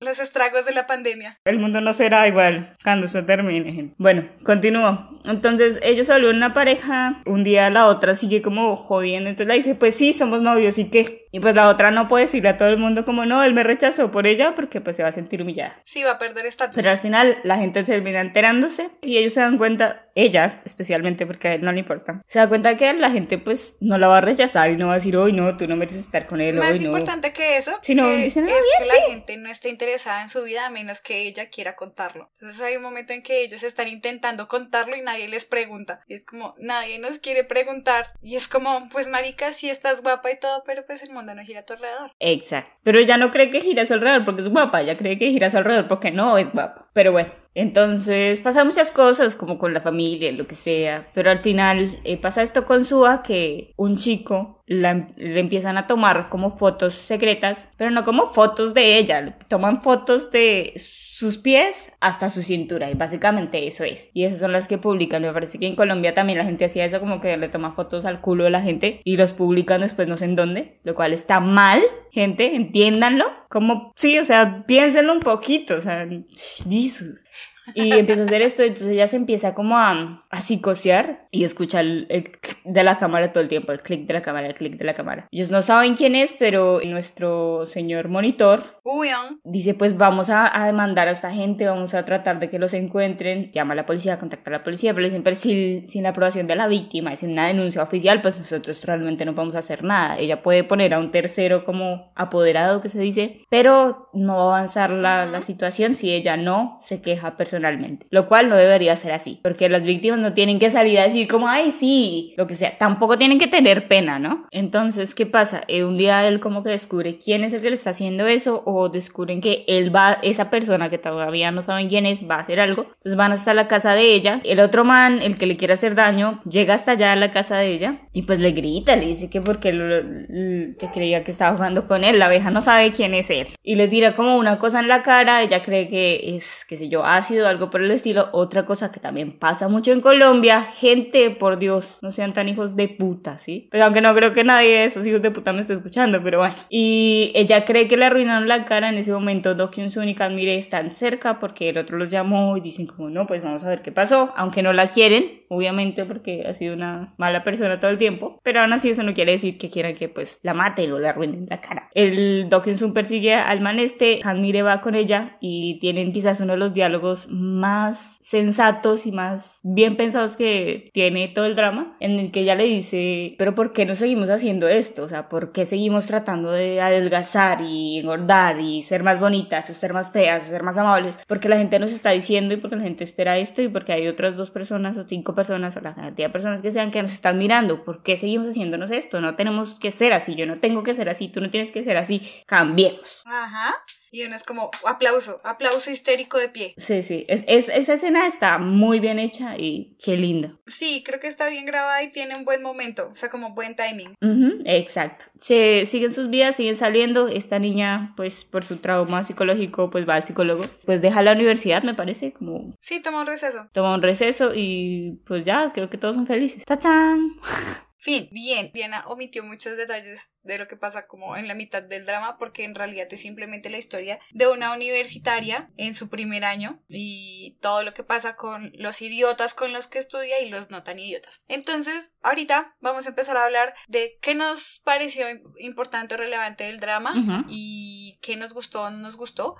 Los estragos de la pandemia. El mundo no será igual cuando se termine. gente. Bueno, continúo. Entonces ellos se vuelven una pareja. Un día la otra sigue como jodiendo. Entonces la dice, pues sí, somos novios y qué. Y pues la otra no puede decirle a todo el mundo como no, él me rechazó por ella porque pues se va a sentir humillada. Sí, va a perder estatus. Pero al final la gente termina enterándose y ellos se dan cuenta, ella especialmente porque a él no le importa, se da cuenta que la gente pues no la va a rechazar y no va a decir, hoy no, tú no mereces estar con él, Más hoy no. importante que eso Sí, no, que dicen, es "Ah, que bien, la gente no esté interesada en su vida a menos que ella quiera contarlo. Entonces hay un momento en que ellos están intentando contarlo y nadie les pregunta. Y es como, nadie nos quiere preguntar. Y es como, pues marica, sí estás guapa y todo, pero pues el mundo no gira a tu alrededor. Exacto. Pero ella no cree que gira su alrededor porque es guapa, ella cree que gira su alrededor porque no es guapa. Pero bueno, entonces pasa muchas cosas como con la familia, lo que sea. Pero al final eh, pasa esto con Sua que un chico la, le empiezan a tomar como fotos secretas, pero no como fotos de ella, toman fotos de sus pies hasta su cintura y básicamente eso es. Y esas son las que publican. Me parece que en Colombia también la gente hacía eso como que le toma fotos al culo de la gente y los publican después no sé en dónde, lo cual está mal, gente, entiéndanlo. Como, sí, o sea, piénsenlo un poquito, o sea, Jesus. Y empieza a hacer esto, entonces ella se empieza como a, a psicosear y escucha el, el clic de la cámara todo el tiempo, el clic de la cámara, el clic de la cámara. Ellos no saben quién es, pero nuestro señor monitor dice pues vamos a, a demandar a esta gente, vamos a tratar de que los encuentren, llama a la policía, contacta a la policía, pero pero sin, sin la aprobación de la víctima, sin una denuncia oficial, pues nosotros realmente no podemos hacer nada. Ella puede poner a un tercero como apoderado, que se dice, pero no va a avanzar la, la situación si ella no se queja personalmente, lo cual no debería ser así, porque las víctimas no tienen que salir a decir como, ay, sí, lo que sea, tampoco tienen que tener pena, ¿no? Entonces, ¿qué pasa? Eh, un día él como que descubre quién es el que le está haciendo eso o descubren que él va, esa persona que todavía no saben quién es, va a hacer algo, entonces van hasta la casa de ella, el otro man, el que le quiere hacer daño, llega hasta allá a la casa de ella y pues le grita, le dice que porque lo- lo- que creía que estaba jugando con él, la abeja no sabe quién es él y le tira como una cosa en la cara, ella cree que es, qué sé yo, ácido, algo por el estilo, otra cosa que también pasa mucho en Colombia, gente, por Dios, no sean tan hijos de puta, ¿sí? Pero aunque no creo que nadie de esos hijos de puta me esté escuchando, pero bueno. Y ella cree que le arruinaron la cara, en ese momento Do Kyun Sun y Mire están cerca porque el otro los llamó y dicen como, no, pues vamos a ver qué pasó, aunque no la quieren, obviamente porque ha sido una mala persona todo el tiempo, pero aún así eso no quiere decir que quieran que pues la maten o le arruinen la cara. El Do Sun persigue al man este, Han Mire va con ella y tienen quizás uno de los diálogos más sensatos y más bien pensados que tiene todo el drama, en el que ella le dice, pero ¿por qué no seguimos haciendo esto? O sea, ¿por qué seguimos tratando de adelgazar y engordar y ser más bonitas, ser más feas, ser más amables? Porque la gente nos está diciendo y porque la gente espera esto y porque hay otras dos personas o cinco personas o la cantidad de personas que sean que nos están mirando. ¿Por qué seguimos haciéndonos esto? No tenemos que ser así, yo no tengo que ser así, tú no tienes que ser así, cambiemos. Ajá. Y uno es como, aplauso, aplauso histérico de pie. Sí, sí, es, es- esa escena está muy bien hecha y qué lindo. Sí, creo que está bien grabada y tiene un buen momento, o sea, como buen timing. Ujú, exacto. Se siguen sus vidas, siguen saliendo. Esta niña, pues por su trauma psicológico, pues va al psicólogo. Pues deja la universidad, me parece, como Sí, toma un receso. toma un receso y pues ya, creo que todos son felices. ¡Tachán! Fin, bien. Diana omitió muchos detalles de lo que pasa como en la mitad del drama porque en realidad es simplemente la historia de una universitaria en su primer año y todo lo que pasa con los idiotas con los que estudia y los no tan idiotas. Entonces, ahorita vamos a empezar a hablar de qué nos pareció importante o relevante del drama y qué nos gustó o no nos gustó.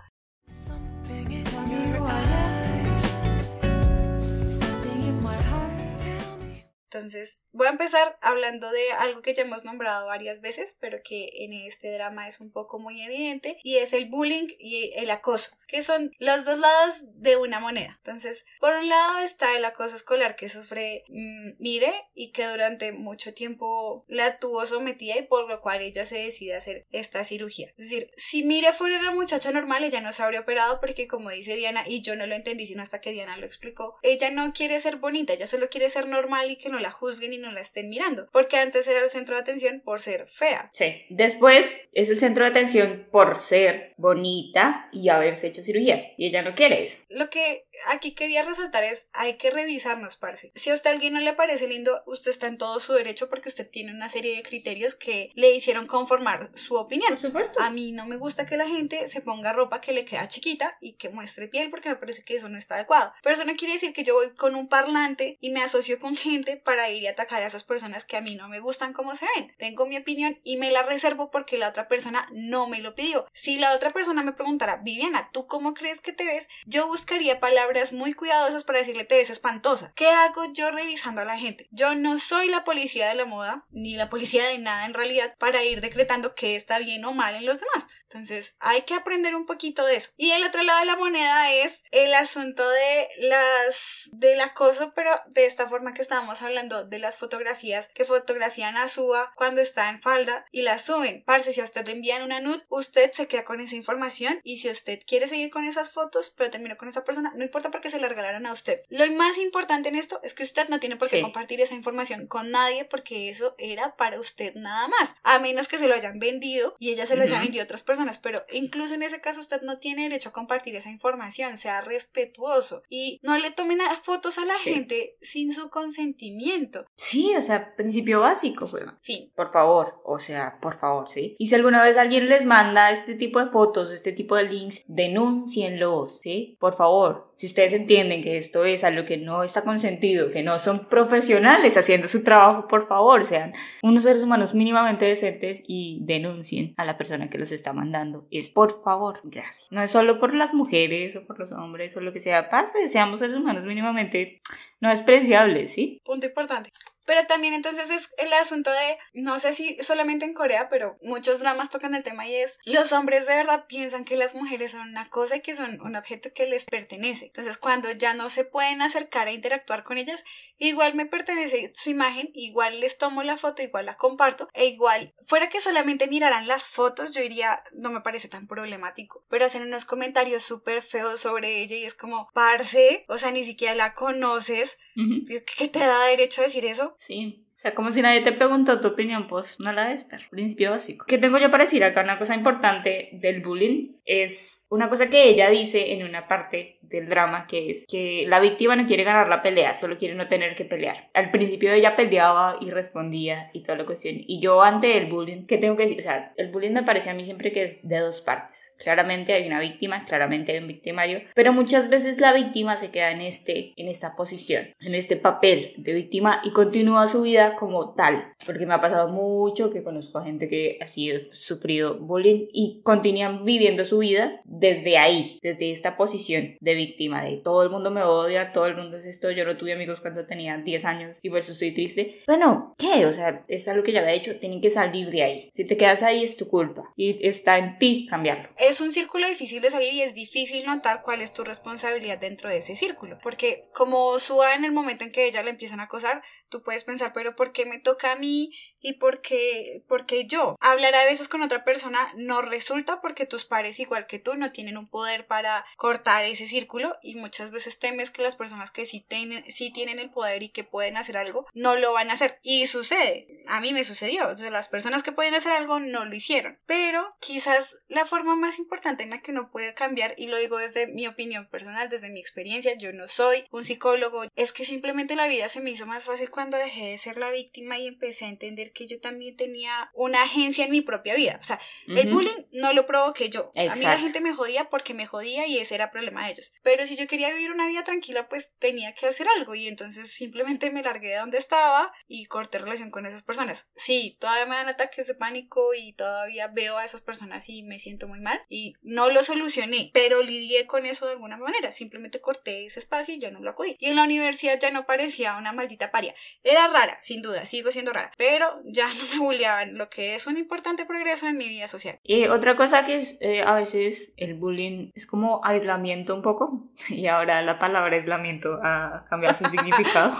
Entonces, voy a empezar hablando de algo que ya hemos nombrado varias veces, pero que en este drama es un poco muy evidente, y es el bullying y el acoso, que son los dos lados de una moneda. Entonces, por un lado está el acoso escolar que sufre mm, Mire y que durante mucho tiempo la tuvo sometida y por lo cual ella se decide hacer esta cirugía. Es decir, si Mire fuera una muchacha normal, ella no se habría operado porque como dice Diana, y yo no lo entendí sino hasta que Diana lo explicó, ella no quiere ser bonita, ella solo quiere ser normal y que no la juzguen y no la estén mirando, porque antes era el centro de atención por ser fea. Sí. Después es el centro de atención por ser bonita y haberse hecho cirugía. Y ella no quiere eso. Lo que aquí quería resaltar es, hay que revisarnos, parce. Si a usted alguien no le parece lindo, usted está en todo su derecho porque usted tiene una serie de criterios que le hicieron conformar su opinión. Por supuesto. A mí no me gusta que la gente se ponga ropa que le queda chiquita y que muestre piel porque me parece que eso no está adecuado. Pero eso no quiere decir que yo voy con un parlante y me asocio con gente para ir y atacar a esas personas que a mí no me gustan como se ven. Tengo mi opinión y me la reservo porque la otra persona no me lo pidió. Si la otra persona me preguntara, Viviana, ¿tú cómo crees que te ves? Yo buscaría palabras muy cuidadosas para decirle te ves espantosa. ¿Qué hago yo revisando a la gente? Yo no soy la policía de la moda, ni la policía de nada en realidad, para ir decretando qué está bien o mal en los demás. Entonces, hay que aprender un poquito de eso. Y el otro lado de la moneda es el asunto de las del acoso, pero de esta forma que estábamos hablando de las fotografías que fotografían a Suba cuando está en falda y la suben. Parce, si a usted le envían una nude, usted se queda con esa información y si usted quiere seguir con esas fotos, pero terminó con esa persona, no importa porque se la regalaron a usted. Lo más importante en esto es que usted no tiene por qué Sí. compartir esa información con nadie porque eso era para usted nada más. A menos que se lo hayan vendido y ella se lo haya vendido a otras personas, pero incluso en ese caso usted no tiene derecho a compartir esa información, sea respetuoso y no le tomen fotos a la Sí. gente sin su consentimiento. Sí, o sea, principio básico, weón. Fin. Por favor, o sea, por favor, ¿sí? Y si alguna vez alguien les manda este tipo de fotos, este tipo de links, denúncienlos, ¿sí? Por favor, si ustedes entienden que esto es algo que no está consentido, que no son profesionales haciendo su trabajo, por favor, sean unos seres humanos mínimamente decentes y denuncien a la persona que los está mandando. Es por favor, gracias. No es solo por las mujeres o por los hombres o lo que sea, parce, seamos seres humanos mínimamente no despreciables, ¿sí? Punto importante. Pero también entonces es el asunto de, no sé si solamente en Corea, pero muchos dramas tocan el tema y es, los hombres de verdad piensan que las mujeres son una cosa y que son un objeto que les pertenece. Entonces cuando ya no se pueden acercar a interactuar con ellas, igual me pertenece su imagen, igual les tomo la foto, igual la comparto, e igual, fuera que solamente miraran las fotos, yo diría, no me parece tan problemático, pero hacen unos comentarios súper feos sobre ella y es como, parce, o sea, ni siquiera la conoces, Ujú. ¿qué te da derecho a decir eso? Sí. O sea, como si nadie te preguntó tu opinión, pues no la des, perro. Principio básico. ¿Qué tengo yo para decir acá? Una cosa importante del bullying es una cosa que ella dice en una parte del drama, que es que la víctima no quiere ganar la pelea, solo quiere no tener que pelear. Al principio ella peleaba y respondía y toda la cuestión. Y yo ante el bullying, ¿qué tengo que decir? O sea, el bullying me parece a mí siempre que es de dos partes. Claramente hay una víctima, claramente hay un victimario, pero muchas veces la víctima se queda en, este, en esta posición, en este papel de víctima y continúa su vida como tal. Porque me ha pasado mucho que conozco a gente que ha sido sufrido bullying y continúan viviendo su vida desde ahí, desde esta posición de víctima, de todo el mundo me odia, todo el mundo es esto, yo no tuve amigos cuando tenía 10 años y por eso estoy triste. Bueno, ¿qué? O sea, es algo que ya había dicho, tienen que salir de ahí. Si te quedas ahí es tu culpa y está en ti cambiarlo. Es un círculo difícil de salir y es difícil notar cuál es tu responsabilidad dentro de ese círculo. Porque como Suba en el momento en que ella le empiezan a acosar, tú puedes pensar, pero ¿por qué me toca a mí y por qué, yo? Hablar a veces con otra persona no resulta porque tus pares igual que tú no tienen un poder para cortar ese círculo y muchas veces temes que las personas que sí tienen, sí tienen el poder y que pueden hacer algo no lo van a hacer. Y sucede, a mí me sucedió. Sea, las personas que pueden hacer algo no lo hicieron. Pero quizás la forma más importante en la que uno puede cambiar, y lo digo desde mi opinión personal, desde mi experiencia, yo no soy un psicólogo, es que simplemente la vida se me hizo más fácil cuando dejé de ser la víctima y empecé a entender que yo también tenía una agencia en mi propia vida. O sea, el Ujú. bullying no lo provoqué yo. A mí la Exacto. gente me jodía porque me jodía y ese era problema de ellos. Pero si yo quería vivir una vida tranquila, pues tenía que hacer algo y entonces simplemente me largué de donde estaba y corté relación con esas personas. Sí, todavía me dan ataques de pánico y todavía veo a esas personas y me siento muy mal y no lo solucioné, pero lidié con eso de alguna manera. Simplemente corté ese espacio y ya no lo acudí. Y en la universidad ya no parecía una maldita paria. Era rara, sin sin duda, sigo siendo rara, pero ya no me bulleaban, lo que es un importante progreso en mi vida social. Y otra cosa que es, eh, a veces el bullying es como aislamiento un poco, y ahora la palabra aislamiento ha cambiado su significado.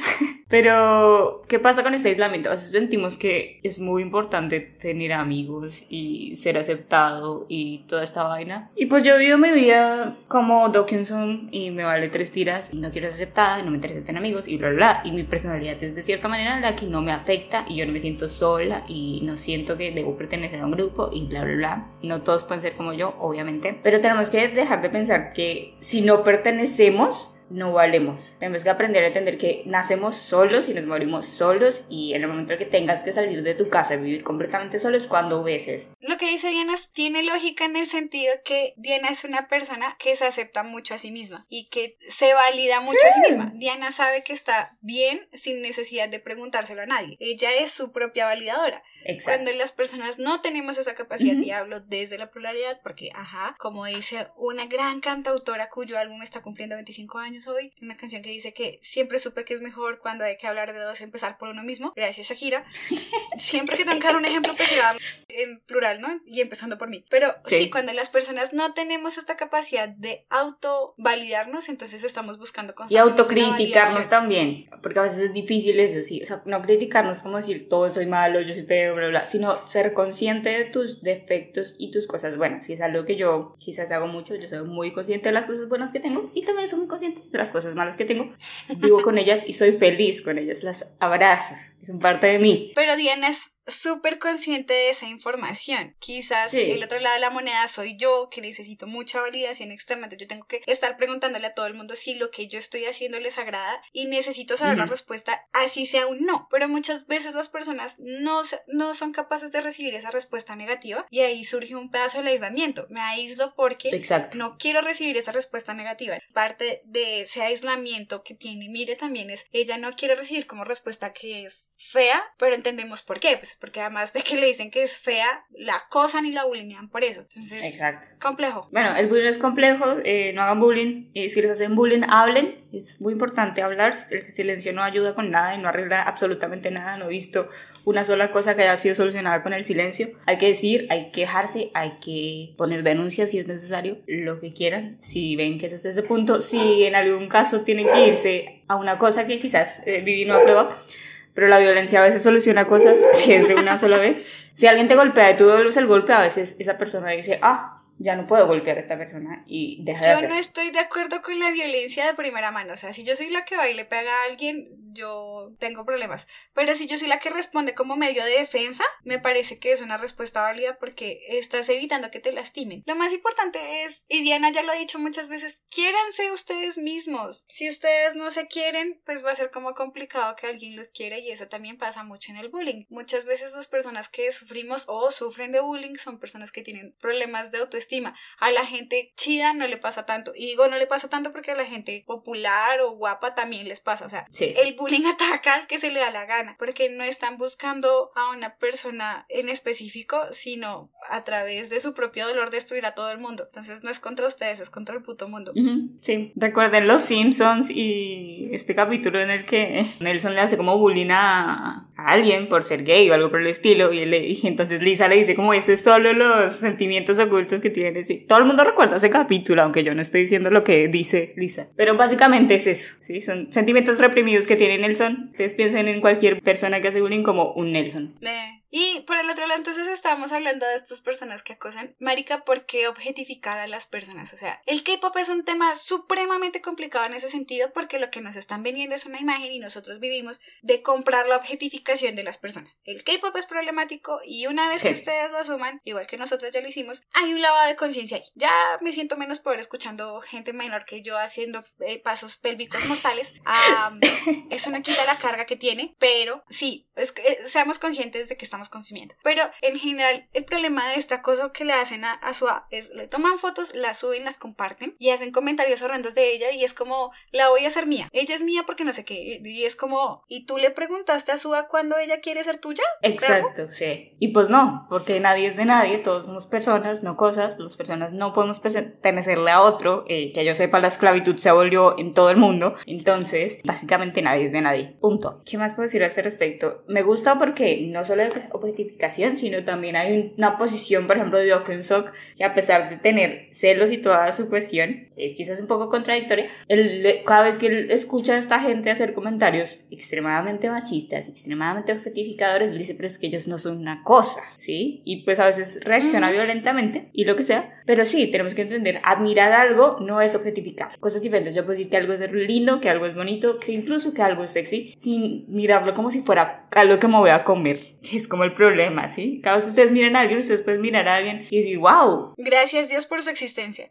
Pero, ¿qué pasa con este aislamiento? A veces sentimos que es muy importante tener amigos y ser aceptado y toda esta vaina. Y pues yo vivo mi vida como Dawkinson y me vale tres tiras y no quiero ser aceptada no me interesa tener amigos y bla, bla, bla. Y mi personalidad es de cierta manera la que no me afecta y yo no me siento sola y no siento que debo pertenecer a un grupo y bla, bla, bla. No todos pueden ser como yo, obviamente. Pero tenemos que dejar de pensar que si no pertenecemos, no valemos. Tenemos que aprender a entender que nacemos solos y nos morimos solos y en el momento que tengas que salir de tu casa y vivir completamente solo es cuando veces. Lo que dice Diana tiene lógica en el sentido que Diana es una persona que se acepta mucho a sí misma y que se valida mucho a sí misma. Diana sabe que está bien sin necesidad de preguntárselo a nadie. Ella es su propia validadora. Exacto. Cuando las personas no tenemos esa capacidad, Ujú. y hablo desde la pluralidad, porque, ajá, como dice una gran cantautora cuyo álbum está cumpliendo 25 años hoy, una canción que dice que siempre supe que es mejor cuando hay que hablar de dos empezar por uno mismo, gracias Shakira. siempre que tengo que dar un ejemplo, darlo en plural, ¿no? Y empezando por mí. Pero sí. Sí. cuando las personas no tenemos esta capacidad de auto-validarnos, entonces estamos buscando Y constantemente una autocriticarnos también, porque a veces es difícil eso, sí, o sea, no criticarnos como decir todo soy malo, yo soy feo, bla, bla, sino ser consciente de tus defectos y tus cosas buenas. Si es algo que yo quizás hago mucho, yo soy muy consciente de las cosas buenas que tengo y también soy muy consciente de las cosas malas que tengo. Vivo con ellas y soy feliz con ellas, las abrazo, son parte de mí. Pero Diana es súper consciente de esa información. Quizás Sí. el otro lado de la moneda soy yo, que necesito mucha validación externa. Entonces yo tengo que estar preguntándole a todo el mundo si lo que yo estoy haciendo les agrada y necesito saber la Ujú. respuesta, así sea un no. Pero muchas veces las personas no, no son capaces de recibir esa respuesta negativa y ahí surge un pedazo del aislamiento. Me aíslo porque Exacto. no quiero recibir esa respuesta negativa. Parte de ese aislamiento que tiene Mire también es, ella no quiere recibir como respuesta que es fea, pero entendemos por qué, pues porque además de que le dicen que es fea, la acosan y la bulinean por eso. Entonces, Exacto. complejo. Bueno, el bullying es complejo, eh, no hagan bullying, y si les hacen bullying, hablen, es muy importante hablar, el silencio no ayuda con nada y no arregla absolutamente nada, no he visto una sola cosa que haya sido solucionada con el silencio, hay que decir, hay que quejarse, hay que poner denuncias si es necesario, lo que quieran, si ven que es hasta ese punto, si en algún caso tienen que irse a una cosa que quizás eh, Vivi no aprueba, pero la violencia a veces soluciona cosas si es una sola vez. Si alguien te golpea y tú devuelves el golpe, a veces esa persona dice, ah, ya no puedo golpear a esta persona y deja de Yo hacer. no estoy de acuerdo con la violencia de primera mano. O sea, si yo soy la que va y le pega a alguien, yo tengo problemas. Pero si yo soy la que responde como medio de defensa, me parece que es una respuesta válida porque estás evitando que te lastimen. Lo más importante es, y Diana ya lo ha dicho muchas veces, quiéranse ustedes mismos. Si ustedes no se quieren, pues va a ser como complicado que alguien los quiera y eso también pasa mucho en el bullying. Muchas veces las personas que sufrimos o sufren de bullying son personas que tienen problemas de autoestima. A la gente chida no le pasa tanto. Y digo no le pasa tanto porque a la gente popular o guapa también les pasa. O sea, Sí. el bullying ataca al que se le da la gana, porque no están buscando a una persona en específico, sino a través de su propio dolor destruir a todo el mundo. Entonces no es contra ustedes, es contra el puto mundo. Sí, recuerden los Simpsons y este capítulo en el que Nelson le hace como bullying a, a alguien por ser gay o algo por el estilo y, le- y entonces Lisa le dice como ese es solo los sentimientos ocultos que tiene. Sí, todo el mundo recuerda ese capítulo, aunque yo no estoy diciendo lo que dice Lisa. Pero básicamente es eso, ¿sí? Son sentimientos reprimidos que tiene Nelson. Ustedes piensen en cualquier persona que hace bullying como un Nelson. Y por el otro lado, entonces estábamos hablando de estas personas que acosan. Marica, ¿por qué objetificar a las personas? O sea, el K-pop es un tema supremamente complicado en ese sentido porque lo que nos están vendiendo es una imagen y nosotros vivimos de comprar la objetificación de las personas. El K-pop es problemático y una vez Sí. que ustedes lo asuman, igual que nosotros ya lo hicimos, hay un lavado de conciencia ahí. Ya me siento menos pobre escuchando gente menor que yo haciendo eh, pasos pélvicos mortales. Am, eso no quita la carga que tiene, pero sí, es que, eh, seamos conscientes de que estamos reconocimiento. Pero en general, el problema de esta cosa que le hacen a, a Sua es le toman fotos, las suben, las comparten y hacen comentarios horrendos de ella y es como, la voy a hacer mía. Ella es mía porque no sé qué. Y es como, ¿y tú le preguntaste a Sua cuándo ella quiere ser tuya? Exacto, sí. Y pues no, porque nadie es de nadie, todos somos personas, no cosas. Las personas no podemos pertenecerle a otro. eh, que yo sepa, la esclavitud se abolió en todo el mundo. Entonces, básicamente nadie es de nadie. Punto. ¿Qué más puedo decir a este respecto? Me gusta porque no solo es objetificación, sino también hay un- una posición, por ejemplo, de Okensok, que a pesar de tener celos y toda su cuestión, es quizás un poco contradictoria. Él, cada vez que él escucha a esta gente hacer comentarios extremadamente machistas, extremadamente objetificadores, él dice, pero es que ellos no son una cosa, ¿sí? Y pues a veces reacciona violentamente y lo que sea. Pero sí, tenemos que entender, admirar algo no es objetificar. Cosas diferentes. Yo puedo decir que algo es lindo, que algo es bonito, que incluso que algo es sexy, sin mirarlo como si fuera algo que me voy a comer. Es como el problema, ¿sí? Cada vez que ustedes miran a alguien, ustedes pueden mirar a alguien y decir, wow, Gracias Dios por su existencia.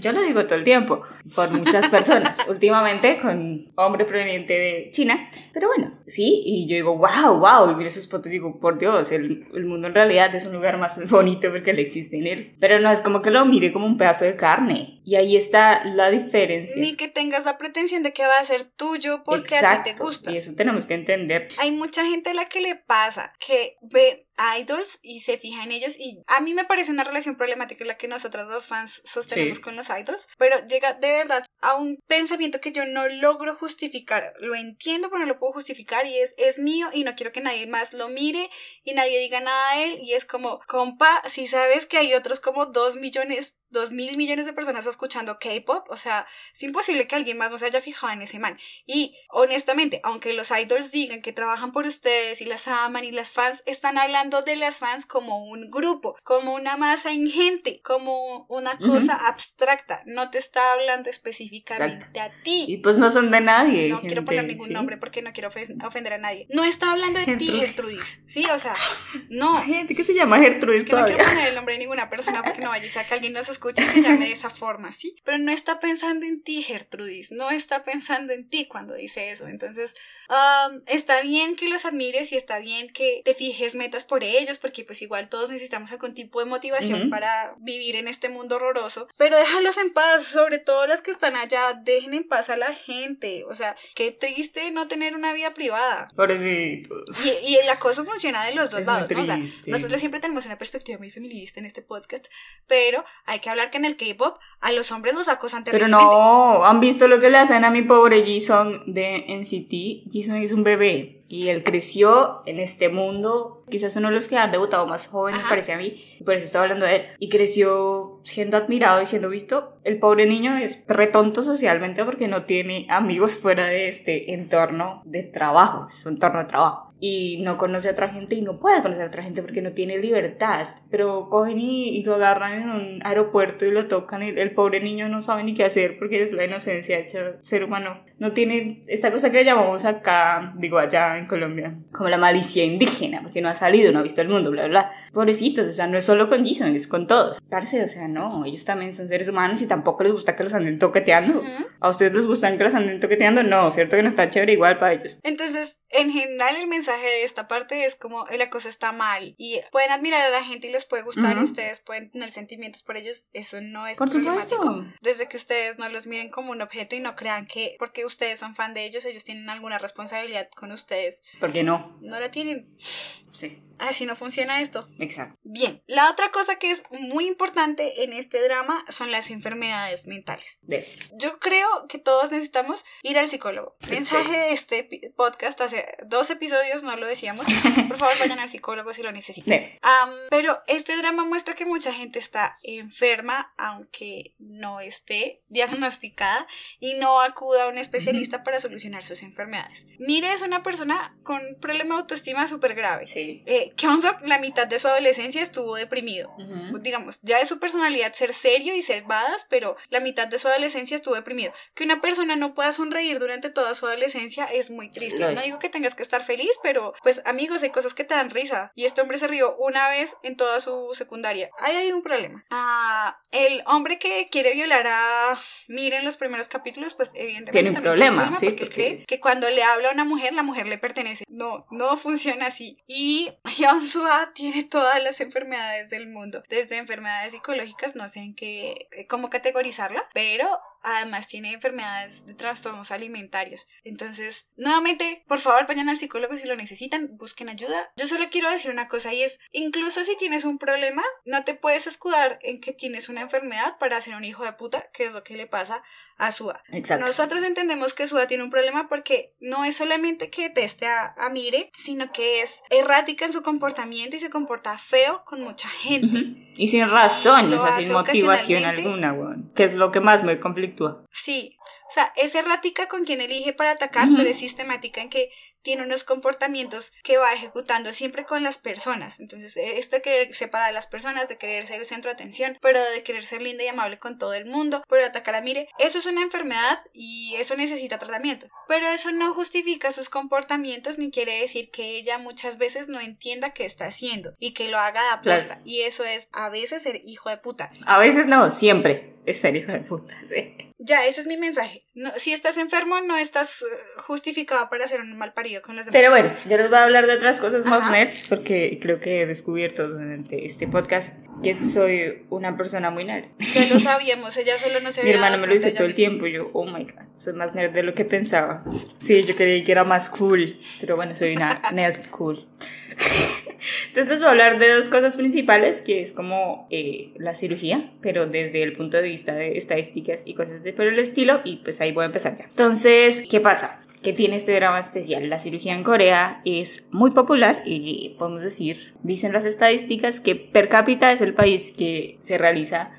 Yo lo digo todo el tiempo, por muchas personas, últimamente con hombre proveniente de China, pero bueno, sí, y yo digo, wow, wow, y miro sus fotos y digo, por Dios, el, el mundo en realidad es un lugar más bonito porque le existe en él, pero no es como que lo mire como un pedazo de carne, y ahí está la diferencia. Ni que tengas la pretensión de que va a ser tuyo porque a ti te Exacto, gusta. y eso tenemos que entender. Hay mucha gente a la que le pasa que ve idols y se fija en ellos y a mí me parece una relación problemática la que nosotras los fans sostenemos Sí. con los idols, pero llega de verdad a un pensamiento que yo no logro justificar. Lo entiendo, pero no lo puedo justificar y es, es mío y no quiero que nadie más lo mire y nadie diga nada de él y es como, compa, si sabes que hay otros como dos millones, dos mil millones de personas escuchando K-pop, o sea, es imposible que alguien más no se haya fijado en ese man. Y honestamente, aunque los idols digan que trabajan por ustedes y las aman y las fans están hablando de las fans como un grupo, como una masa ingente, como una cosa abstracta, no te está hablando específicamente a ti. Y pues no son de nadie. No quiero gente, poner ningún ¿sí? nombre porque no quiero ofen- ofender a nadie. No está hablando de ti, Gertrudis. Sí, o sea, no. Gente que se llama Gertrudis Es que no todavía. quiero poner el nombre de ninguna persona porque no vaya a ser que alguien nos escuche y se llame de esa forma, ¿sí? Pero no está pensando en ti, Gertrudis. No está pensando en ti cuando dice eso. Entonces, um, está bien que los admires y está bien que te fijes metas por ellos porque pues igual todos necesitamos algún tipo de motivación para vivir en este mundo horroroso. Pero déjalos en paz, sobre todo las que están allá. Dejen en paz a la gente. O sea, qué triste no tener una vida privada. Pobrecitos. Y, y el acoso funciona de los dos Es lados, ¿no? O sea, nosotros siempre tenemos una perspectiva muy feminista en este podcast, pero hay que hablar que en el K-pop a los hombres los acosan Pero terriblemente. no, ¿han visto lo que le hacen a mi pobre Jason de NCT? Jason es un bebé y él creció en este mundo, quizás uno de los que han debutado más jóvenes, parece a mí, por eso estaba hablando de él, y creció siendo admirado y siendo visto. El pobre niño es retonto socialmente porque no tiene amigos fuera de este entorno de trabajo, es su entorno de trabajo. Y no conoce a otra gente y no puede conocer a otra gente porque no tiene libertad. Pero cogen y, y lo agarran en un aeropuerto y lo tocan y el pobre niño no sabe ni qué hacer porque es la inocencia hecha ser humano. No tiene esta cosa que le llamamos acá, digo allá en Colombia, como la malicia indígena, porque no ha salido, no ha visto el mundo, bla, bla. Pobrecitos, o sea, no es solo con Jason, es con todos. Parce, o sea, no, ellos también son seres humanos y tampoco les gusta que los anden toqueteando. Ujú. ¿A ustedes les gustan que los anden toqueteando? No, ¿cierto que no está chévere igual para ellos? Entonces, en general, el mensaje de esta parte es como el acoso está mal y pueden admirar a la gente y les puede gustar y Ujú. ustedes pueden tener sentimientos por ellos. Eso no es Por problemático. supuesto. Desde que ustedes no los miren como un objeto y no crean que porque ustedes son fan de ellos, ellos tienen alguna responsabilidad con ustedes. ¿Por qué no? No la tienen. Sí, Así no funciona esto. exacto. Bien, la otra cosa que es muy importante en este drama son las enfermedades mentales. De. Yo creo que todos necesitamos ir al psicólogo. Mensaje de este podcast hace dos episodios, no lo decíamos. Por favor, vayan al psicólogo si lo necesitan. Pero este drama muestra que mucha gente está enferma, aunque no esté diagnosticada y no acuda a un especialista para solucionar sus enfermedades. Mire, es una persona con un problema de autoestima súper grave. Sí. Eh, Kyungsuk, la mitad de su adolescencia estuvo deprimido. Ujú. Digamos, ya es su personalidad ser serio y ser badass, pero la mitad de su adolescencia estuvo deprimido. Que una persona no pueda sonreír durante toda su adolescencia es muy triste. Es. No digo que tengas que estar feliz, pero pues amigos, hay cosas que te dan risa. Y este hombre se rió una vez en toda su secundaria. Ahí hay un problema. Ah, el hombre que quiere violar a Mira en los primeros capítulos, pues evidentemente Tiene un también problema, sí, porque porque- cree que cuando le habla a una mujer, la mujer le pertenece. No, no funciona así. Y Y Hyunsua tiene todas las enfermedades del mundo, desde enfermedades psicológicas, no sé en qué, cómo categorizarla, pero además tiene enfermedades de trastornos alimentarios. Entonces, nuevamente, por favor, vayan al psicólogo si lo necesitan, busquen ayuda. Yo solo quiero decir una cosa y es, incluso si tienes un problema, no te puedes escudar en que tienes una enfermedad para ser un hijo de puta, que es lo que le pasa a Sua. Exacto. Nosotros entendemos que Suda tiene un problema porque no es solamente que deteste a, a Mire, sino que es errática en su comportamiento y se comporta feo con mucha gente. Y sin razón, o sea, sin motivación alguna, weón. Que es lo que más me conflictúa. Sí, o sea, es errática con quien elige para atacar, pero es sistemática en que tiene unos comportamientos que va ejecutando siempre con las personas. Entonces, eh, esto de querer separar a las personas, de querer ser el centro de atención, pero de querer ser linda y amable con todo el mundo, pero de atacar a Mire, eso es una enfermedad y eso necesita tratamiento. Pero eso no justifica sus comportamientos ni quiere decir que ella muchas veces no entienda qué está haciendo y que lo haga de aposta. Y eso es a veces ser hijo de puta. A veces no, siempre es ser hijo de puta, sí. Ya, ese es mi mensaje. No, si estás enfermo, no estás eh, justificado para ser un mal parido con los demás. Pero bueno, yo les voy a hablar de otras cosas más nerds porque creo que he descubierto durante este podcast que soy una persona muy nerd. Ya lo sabíamos, ella solo no se Mi había hermano dado me lo dice todo el tiempo yo, oh my god, soy más nerd de lo que pensaba. Sí, yo creí que era más cool, pero bueno, soy una nerd cool. Entonces voy a hablar de dos cosas principales, que es como eh, la cirugía, pero desde el punto de vista de estadísticas y cosas de por el estilo, y pues ahí voy a empezar ya. Entonces, ¿qué pasa? Que tiene este drama especial. La cirugía en Corea es muy popular y podemos decir, dicen las estadísticas, que per cápita es el país que se realiza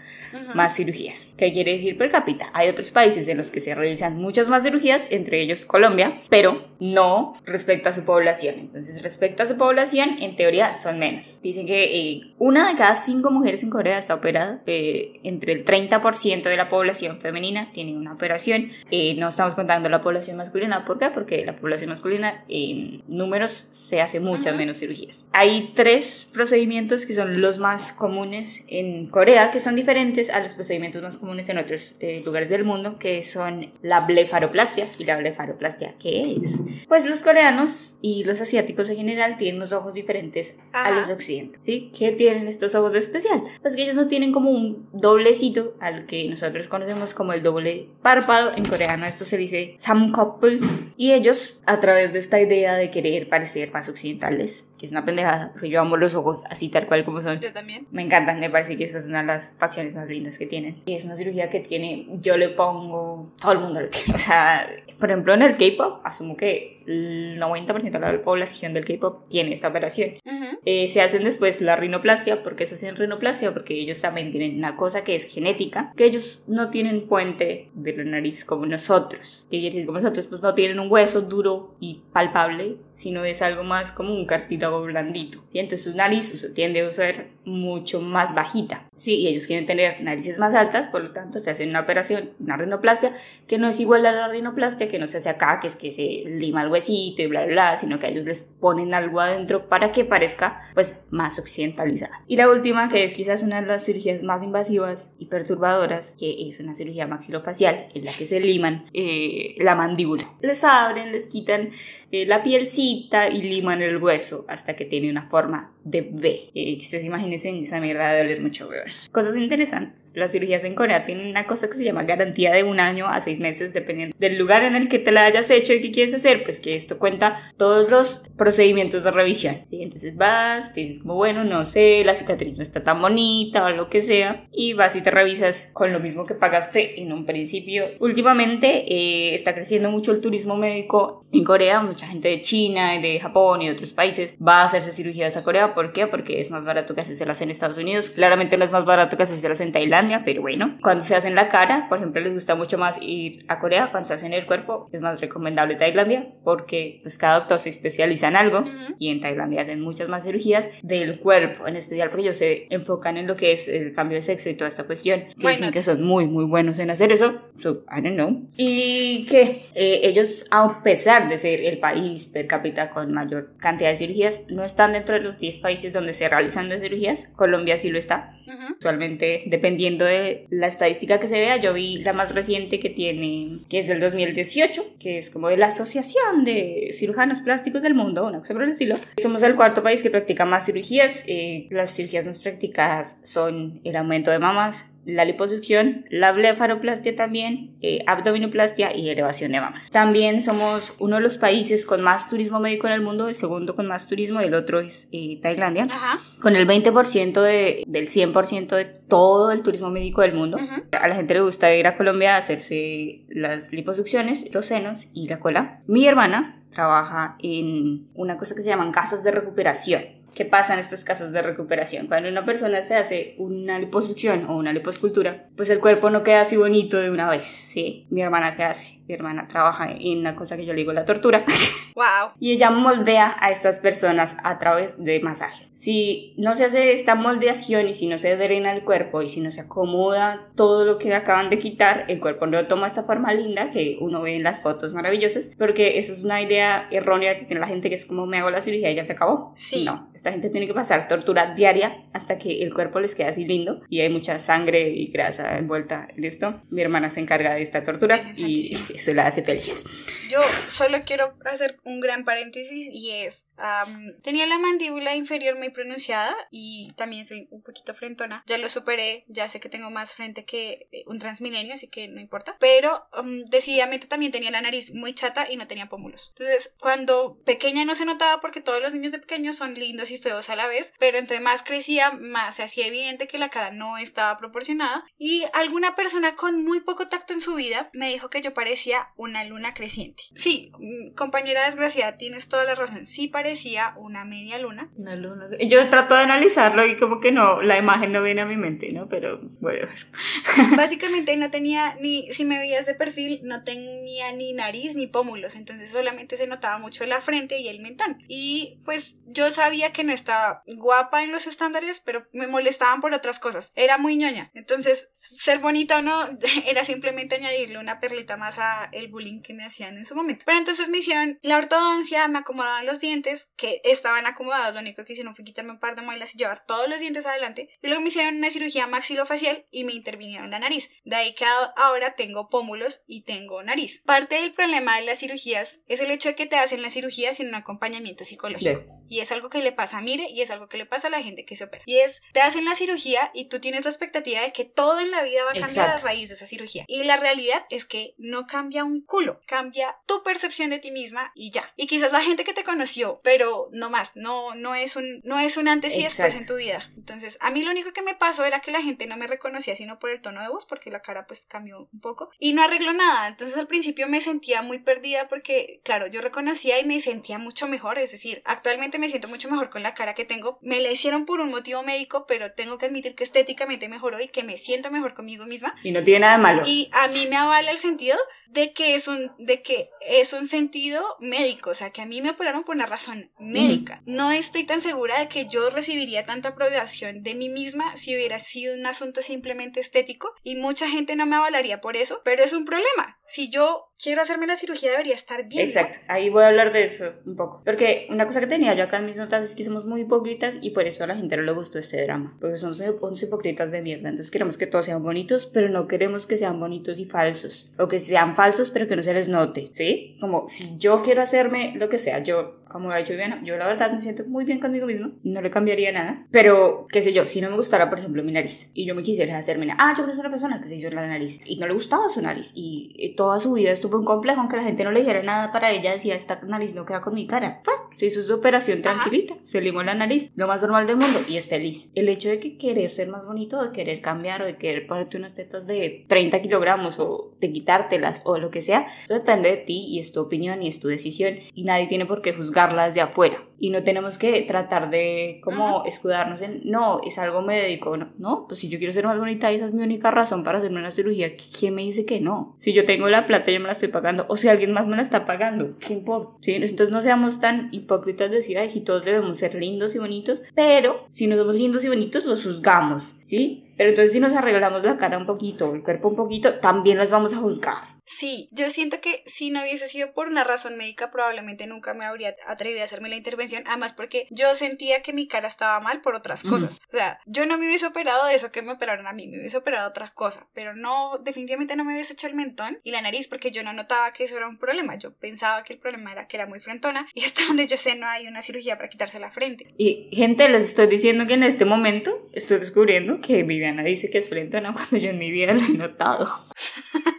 más cirugías. ¿Qué quiere decir per cápita? Hay otros países en los que se realizan muchas más cirugías, entre ellos Colombia, pero no respecto a su población. Entonces, respecto a su población, en teoría son menos. Dicen que eh, una de cada cinco mujeres en Corea está operada. eh, entre el 30% de la población femenina tiene una operación. Eh, no estamos contando la población masculina. ¿Por qué? Porque la población masculina en números se hace muchas menos cirugías. Hay tres procedimientos que son los más comunes en Corea, que son diferentes a los procedimientos más comunes en otros eh, lugares del mundo, que son la blefaroplastia. ¿Y la blefaroplastia qué es? Pues los coreanos y los asiáticos en general tienen unos ojos diferentes a los occidentales. ¿sí? ¿Qué tienen estos ojos de especial? Pues que ellos no tienen como un doblecito al que nosotros conocemos como el doble párpado. En coreano esto se dice samkoppul. Y ellos, a través de esta idea de querer parecer más occidentales, que es una pendejada, porque yo amo los ojos así tal cual como son. Yo también. Me encantan, me parece que esa es una de las facciones más lindas que tienen. Y es una cirugía que tiene, yo le pongo, todo el mundo lo tiene. O sea, por ejemplo, en el K-pop, asumo que el 90% de la población del K-pop tiene esta operación. Ujú. Eh, se hacen después la rinoplastia, porque se hacen rinoplastia, porque ellos también tienen una cosa que es genética, que ellos no tienen puente de la nariz como nosotros. Que quiere decir como nosotros, pues no tienen un hueso duro y palpable, sino es algo más como un cartílago blandito. ¿sí? Entonces su nariz su- tiende a ser mucho más bajita. Sí, y ellos quieren tener narices más altas, por lo tanto se hacen una operación, una rinoplastia, que no es igual a la rinoplastia que no se hace acá, que es que se lima el huesito y bla, bla, bla, sino que ellos les ponen algo adentro para que parezca pues más occidentalizada. Y la última, que es quizás una de las cirugías más invasivas y perturbadoras, que es una cirugía maxilofacial en la que se liman eh, la mandíbula. Les abren, les quitan eh, la pielcita y liman el hueso hasta que tiene una forma de V. Eh, que ustedes imagínense esa mierda de doler mucho, weón. Cosas interesantes. Las cirugías en Corea tienen una cosa que se llama garantía de un año a seis meses, dependiendo del lugar en el que te la hayas hecho y qué quieres hacer. Pues que esto cuenta todos los procedimientos de revisión. ¿sí? Entonces vas, te dices como, bueno, no sé, la cicatriz no está tan bonita o lo que sea, y vas y te revisas con lo mismo que pagaste en un principio. Últimamente eh, está creciendo mucho el turismo médico en Corea, mucha gente de China, y de Japón y de otros países va a hacerse cirugías a Corea. ¿Por qué? Porque es más barato que hacerlas en Estados Unidos. Claramente no es más barato que hacerlas en Tailandia, pero bueno. Cuando se hacen la cara, por ejemplo, les gusta mucho más ir a Corea. Cuando se hacen el cuerpo, es más recomendable Tailandia porque pues cada doctor se especializa en algo y en Tailandia hacen muchas más cirugías del cuerpo, en especial porque ellos se enfocan en lo que es el cambio de sexo y toda esta cuestión. Que Why dicen not? que son muy, muy buenos en hacer eso. So, I don't know. Y que eh, ellos, a pesar de ser el país per cápita con mayor cantidad de cirugías, no están dentro de los 10 países donde se realizan las cirugías. Colombia sí lo está. Ujú. Usualmente, dependiendo de la estadística que se vea, yo vi la más reciente que tiene, que es del 2018, que es como de la Asociación de Cirujanos Plásticos del Mundo, una cosa por el estilo. Somos el cuarto país que practica más cirugías. eh, las cirugías más practicadas son el aumento de mamas, la liposucción, la blefaroplastia también, eh, abdominoplastia y elevación de mamas. También somos uno de los países con más turismo médico en el mundo, el segundo con más turismo, el otro es eh, Tailandia, Ajá. con el 20% de, del 100% de todo el turismo médico del mundo. Ujú. A la gente le gusta ir a Colombia a hacerse las liposucciones, los senos y la cola. Mi hermana trabaja en una cosa que se llaman casas de recuperación. ¿Qué pasa en estas casas de recuperación? Cuando una persona se hace una liposucción o una liposcultura, pues el cuerpo no queda así bonito de una vez, ¿sí? Mi hermana, ¿qué hace? Mi hermana trabaja en una cosa que yo le digo la tortura. Wow. y ella moldea a estas personas a través de masajes. Si no se hace esta moldeación y si no se drena el cuerpo y si no se acomoda todo lo que acaban de quitar, el cuerpo no toma esta forma linda que uno ve en las fotos maravillosas, porque eso es una idea errónea que tiene la gente que es como me hago la cirugía y ya se acabó. Sí. No, esta gente tiene que pasar tortura diaria hasta que el cuerpo les quede así lindo y hay mucha sangre y grasa envuelta en esto. Mi hermana se encarga de esta tortura Virgen y. eso la hace feliz. Yo solo quiero hacer un gran paréntesis y es, am, tenía la mandíbula inferior muy pronunciada y también soy un poquito frentona. Ya lo superé, ya sé que tengo más frente que eh, un transmilenio, así que no importa. Pero am, decididamente también tenía la nariz muy chata y no tenía pómulos. Entonces, cuando pequeña no se notaba porque todos los niños de pequeños son lindos y feos a la vez, pero entre más crecía, más se hacía evidente que la cara no estaba proporcionada. Y alguna persona con muy poco tacto en su vida me dijo que yo parecía una luna creciente. Sí, mm, compañera desgraciada, tienes toda la razón. Sí parecía una media luna. Una luna. Yo trato de analizarlo y como que no, la imagen no viene a mi mente, ¿no? Pero bueno. Básicamente no tenía ni, si me veías de perfil, no tenía ni nariz ni pómulos, entonces solamente se notaba mucho la frente y el mentón. Y pues yo sabía que no estaba guapa en los estándares, pero me molestaban por otras cosas. Era muy ñoña. Entonces, ser bonita o no, era simplemente añadirle una perlita más a el bullying que me hacían en su momento. Pero entonces me hicieron la ortodoncia, me acomodaban los dientes, que estaban acomodados, lo único que hicieron fue quitarme un par de muelas y llevar todos los dientes adelante. Y luego me hicieron una cirugía maxilofacial y me intervinieron la nariz. De ahí que ahora tengo pómulos y tengo nariz. Parte del problema de las cirugías es el hecho de que te hacen la cirugía sin un acompañamiento psicológico. Sí. Y es algo que le pasa a Mire y es algo que le pasa a la gente que se opera. Y es, te hacen la cirugía y tú tienes la expectativa de que todo en la vida va a cambiar Exacto. a raíz de esa cirugía. Y la realidad es que no cambia un culo, cambia tu percepción de ti misma y ya. Y quizás la gente que te conoció, pero no más, no, no es un, no es un antes y después Exacto. en tu vida. Entonces, a mí lo único que me pasó era que la gente no me reconocía sino por el tono de voz, porque la cara pues cambió un poco. Y no arregló nada. Entonces al principio me sentía muy perdida porque, claro, yo reconocía y me sentía mucho mejor. Es decir, actualmente me siento mucho mejor con la cara que tengo. Me la hicieron por un motivo médico, pero tengo que admitir que estéticamente mejoró y que me siento mejor conmigo misma. Y no tiene nada de malo. Y a mí me avala el sentido de que es un, de que es un sentido médico, o sea, que a mí me operaron por una razón médica. No estoy tan segura de que yo recibiría tanta aprobación de mí misma si hubiera sido un asunto simplemente estético y mucha gente no me avalaría por eso, pero es un problema. Si yo quiero hacerme la cirugía debería estar bien. Exacto, ahí voy a hablar de eso un poco. Porque una cosa que tenía yo acá en mis notas es que somos muy hipócritas y por eso a la gente no le gustó este drama. Porque somos unos hipócritas de mierda. Entonces queremos que todos sean bonitos, pero no queremos que sean bonitos y falsos. O que sean falsos, pero que no se les note. ¿Sí? Como si yo quiero hacerme lo que sea, yo, como lo ha dicho Viviana, yo la verdad me siento muy bien conmigo mismo. No le cambiaría nada. Pero, qué sé yo, si no me gustara, por ejemplo, mi nariz y yo me quisiera hacerme una. Ah, yo conozco una persona que se hizo la nariz y no le gustaba su nariz. Y eh, toda su vida estuvo en complejo, aunque la gente no le dijera nada para ella, decía, esta nariz no queda con mi cara. Fue, se hizo su operación tranquilita, se limó la nariz, lo más normal del mundo y es feliz. El hecho de que querer ser más bonito, de querer cambiar o de querer ponerte unas tetas de 30 kilogramos o de quitártelas o lo que sea, eso depende de ti y es tu opinión y es tu decisión y nadie tiene por qué juzgarla desde afuera. Y no tenemos que tratar de como escudarnos en, no, es algo médico, no, no, pues si yo quiero ser más bonita y esa es mi única razón para hacerme una cirugía, ¿quién me dice que no? Si yo tengo la plata yo me la estoy pagando o si alguien más me la está pagando, ¿qué importa? ¿Sí? Entonces no seamos tan hipócritas de decir, ay, si todos debemos ser lindos y bonitos, pero si no somos lindos y bonitos los juzgamos, ¿sí? Pero entonces si nos arreglamos la cara un poquito, el cuerpo un poquito, también los vamos a juzgar. Sí, yo siento que si no hubiese sido por una razón médica, probablemente nunca me habría atrevido a hacerme la intervención, además porque yo sentía que mi cara estaba mal por otras cosas. O sea, yo no me hubiese operado de eso que me operaron a mí, me hubiese operado otras cosas, pero no, definitivamente no me hubiese hecho el mentón y la nariz porque yo no notaba que eso era un problema. Yo pensaba que el problema era que era muy frentona y hasta donde yo sé no hay una cirugía para quitarse la frente. Y gente, les estoy diciendo que en este momento estoy descubriendo que Viviana dice que es frentona cuando yo en mi vida lo he notado.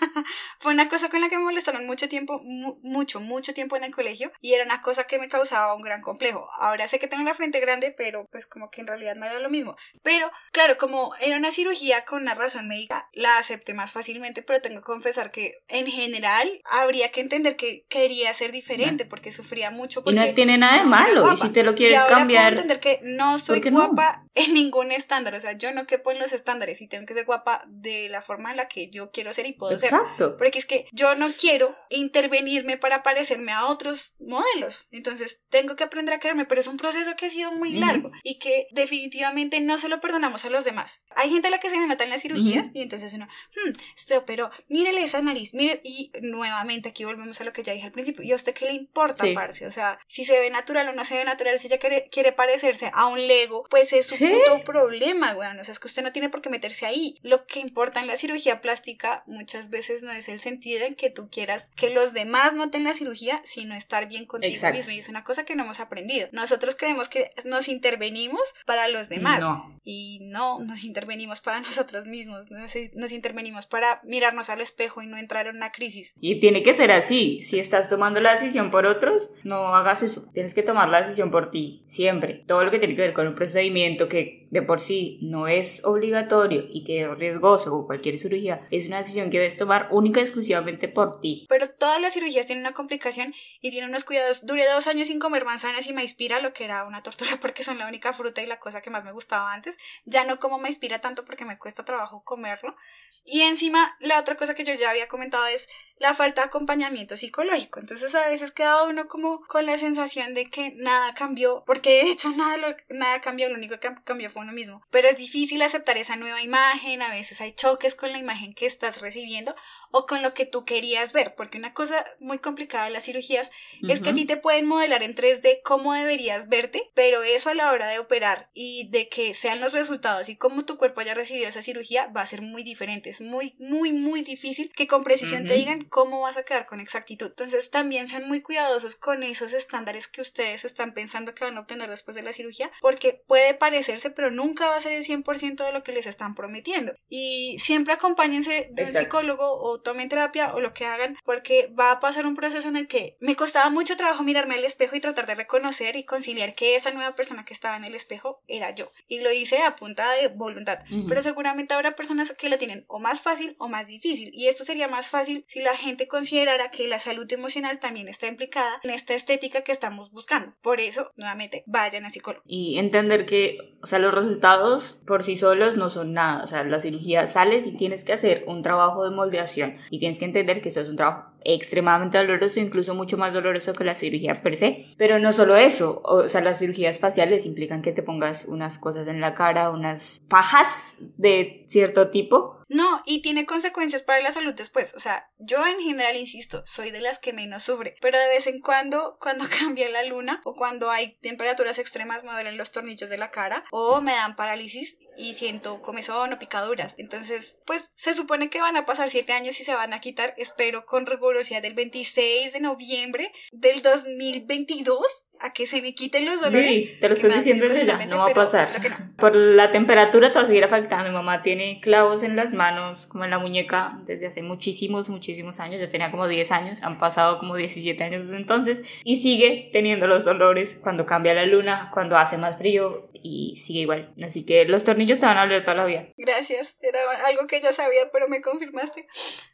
Fue una cosa con la que me molestaron mucho tiempo, mu- mucho, mucho tiempo en el colegio y era una cosa que me causaba un gran complejo. Ahora sé que tengo la frente grande, pero pues como que en realidad no era lo mismo. Pero claro, como era una cirugía con una razón médica, la acepté más fácilmente, pero tengo que confesar que en general habría que entender que quería ser diferente porque sufría mucho. Y Porque no tiene nada de no malo. Y si te lo Y quieres ahora cambiar. puedo entender que no soy ¿por no? guapa en ningún estándar. O sea, yo no quepo en los estándares y tengo que ser guapa de la forma en la que yo quiero ser y puedo ser. Exacto. Porque es que yo no quiero intervenirme para parecerme a otros modelos. Entonces tengo que aprender a quererme, pero es un proceso que ha sido muy largo y que definitivamente no se lo perdonamos a los demás. Hay gente a la que se le nota en las cirugías y entonces uno, hmm, este pero mírele esa nariz, mire, y nuevamente aquí volvemos a lo que ya dije al principio. ¿Y a usted qué le importa, Sí. parce? O sea, si se ve natural o no se ve natural, si ella quiere, quiere parecerse a un Lego, pues es su ¿Qué? puto problema, weón. O sea, es que usted no tiene por qué meterse ahí. Lo que importa en la cirugía plástica muchas veces no es el sentido en que tú quieras que los demás noten la cirugía, sino estar bien contigo Exacto. mismo. Y es una cosa que no hemos aprendido. Nosotros creemos que nos intervenimos para los demás. No. Y no, nos intervenimos para nosotros mismos. Nos, nos intervenimos para mirarnos al espejo y no entrar en una crisis. Y tiene que ser así. Si estás tomando la decisión por otros, no hagas eso. Tienes que tomar la decisión por ti, siempre. Todo lo que tiene que ver con un procedimiento que de por sí no es obligatorio y que es riesgoso o cualquier cirugía, es una decisión que debes tomar única y exclusivamente por ti. Pero todas las cirugías tienen una complicación y tienen unos cuidados. Duré dos años sin comer manzanas y maispira, lo que era una tortura porque son la única fruta y la cosa que más me gustaba antes. Ya no como maispira tanto porque me cuesta trabajo comerlo. Y encima, la otra cosa que yo ya había comentado es la falta de acompañamiento psicológico. Entonces a veces queda uno como con la sensación de que nada cambió, porque de hecho nada, lo- nada cambió, lo único que cam- cambió fue uno mismo. Pero es difícil aceptar esa nueva imagen, a veces hay choques con la imagen que estás recibiendo o con lo que tú querías ver, porque una cosa muy complicada de las cirugías es que a ti te pueden modelar en 3D cómo deberías verte, pero eso a la hora de operar y de que sean los resultados y cómo tu cuerpo haya recibido esa cirugía va a ser muy diferente. Es muy, muy, muy difícil que con precisión te digan cómo vas a quedar con exactitud. Entonces también sean muy cuidadosos con esos estándares que ustedes están pensando que van a obtener después de la cirugía, porque puede parecerse, pero nunca va a ser el 100% de lo que les están prometiendo. Y siempre acompáñense de un psicólogo o tomen terapia o lo que hagan, porque va a pasar un proceso en el que me costaba mucho trabajo mirarme al espejo y tratar de reconocer y conciliar que esa nueva persona que estaba en el espejo era yo. Y lo hice a punta de voluntad. Ujú. Pero seguramente habrá personas que lo tienen o más fácil o más difícil. Y esto sería más fácil si la gente considerara que la salud emocional también está implicada en esta estética que estamos buscando. Por eso, nuevamente, vayan al psicólogo. Y entender que, o sea, los resultados por sí solos no son nada. O sea, la cirugía sales y tienes que hacer un trabajo de moldeación. Y tienes que entender que esto es un trabajo extremadamente doloroso, incluso mucho más doloroso que la cirugía per se. Pero no solo eso, o sea, las cirugías faciales implican que te pongas unas cosas en la cara, unas fajas de cierto tipo. No, y tiene consecuencias para la salud después. O sea, yo en general, insisto, soy de las que menos sufre. Pero de vez en cuando, cuando cambia la luna o cuando hay temperaturas extremas, me duelen los tornillos de la cara o me dan parálisis y siento comezón o picaduras. Entonces, pues se supone que van a pasar siete años y se van a quitar, espero con rigurosidad del 26 de noviembre del 2022 a que se me quiten los dolores. Lili, te lo estoy diciendo desde ya, no va a pasar. no. Por la temperatura te va a seguir afectando. Mi mamá tiene clavos en las manos, como en la muñeca, desde hace muchísimos, muchísimos años. Yo tenía como 10 años, han pasado como 17 años desde entonces. Y sigue teniendo los dolores cuando cambia la luna, cuando hace más frío y sigue igual. Así que los tornillos te van a doler toda la vida. Gracias, era algo que ya sabía, pero me confirmaste.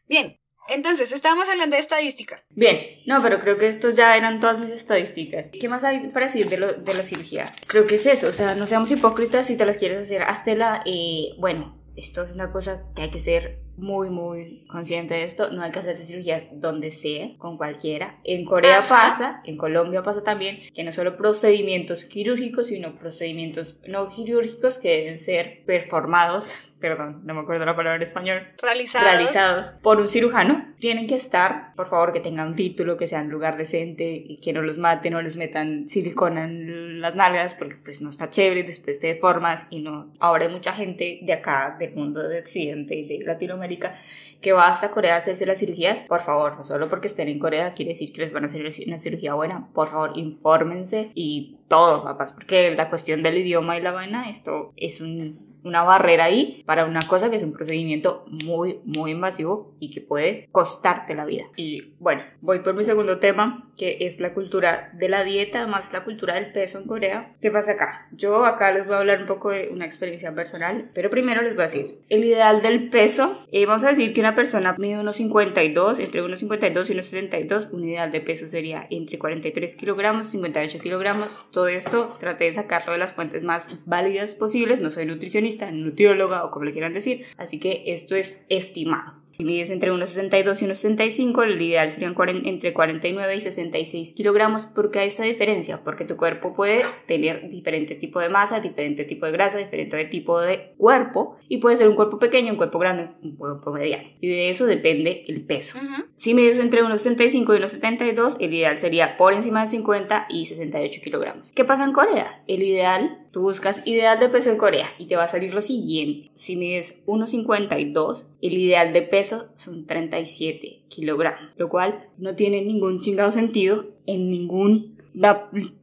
Bien, entonces estábamos hablando de estadísticas. Bien, no, pero creo que estos ya eran todas mis estadísticas. ¿Qué más hay para decir de, lo- de la cirugía? Creo que es eso, o sea, no seamos hipócritas si te las quieres hacer. Háztela, eh, bueno, esto es una cosa que hay que ser muy, muy consciente de esto. No hay que hacerse cirugías donde sea, con cualquiera. En Corea pasa, en Colombia pasa también, que no solo procedimientos quirúrgicos, sino procedimientos no quirúrgicos que deben ser performados perdón, no me acuerdo la palabra en español, Realizados. realizados por un cirujano, tienen que estar, por favor, que tengan un título, que sea en lugar decente y que no los maten o les metan silicona en las nalgas, porque pues no está chévere, después te deformas y no. Ahora hay mucha gente de acá, del mundo de Occidente y de Latinoamérica, que va hasta Corea a hacerse las cirugías. Por favor, no solo porque estén en Corea quiere decir que les van a hacer una cirugía buena. Por favor, infórmense y todo, papás, porque la cuestión del idioma y la vaina, esto es un una barrera ahí para una cosa que es un procedimiento muy, muy invasivo y que puede costarte la vida. Y bueno, voy por mi segundo tema, que es la cultura de la dieta, más la cultura del peso en Corea. ¿Qué pasa acá? Yo acá les voy a hablar un poco de una experiencia personal, pero primero les voy a decir el ideal del peso. eh, vamos a decir que una persona mide unos 52, entre unos 52 y unos 62, un ideal de peso sería entre 43 kilogramos, 58 kilogramos. Todo esto traté de sacarlo de las fuentes más válidas posibles. No soy nutricionista, nutrióloga o como le quieran decir, así que esto es estimado. Si mides entre unos 62 y unos 65, el ideal serían entre 49 y 66 kilogramos. ¿Por qué hay esa diferencia? Porque tu cuerpo puede tener diferente tipo de masa, diferente tipo de grasa, diferente tipo de cuerpo y puede ser un cuerpo pequeño, un cuerpo grande, un cuerpo mediano. Y de eso depende el peso. Ujú. Si mides entre unos 65 y unos 72, el ideal sería por encima de 50 y 68 kilogramos. ¿Qué pasa en Corea? El ideal, tú buscas ideal de peso en Corea y te va a salir lo siguiente. Si mides 1,52, el ideal de peso son 37 kilogramos, lo cual no tiene ningún chingado sentido en ningún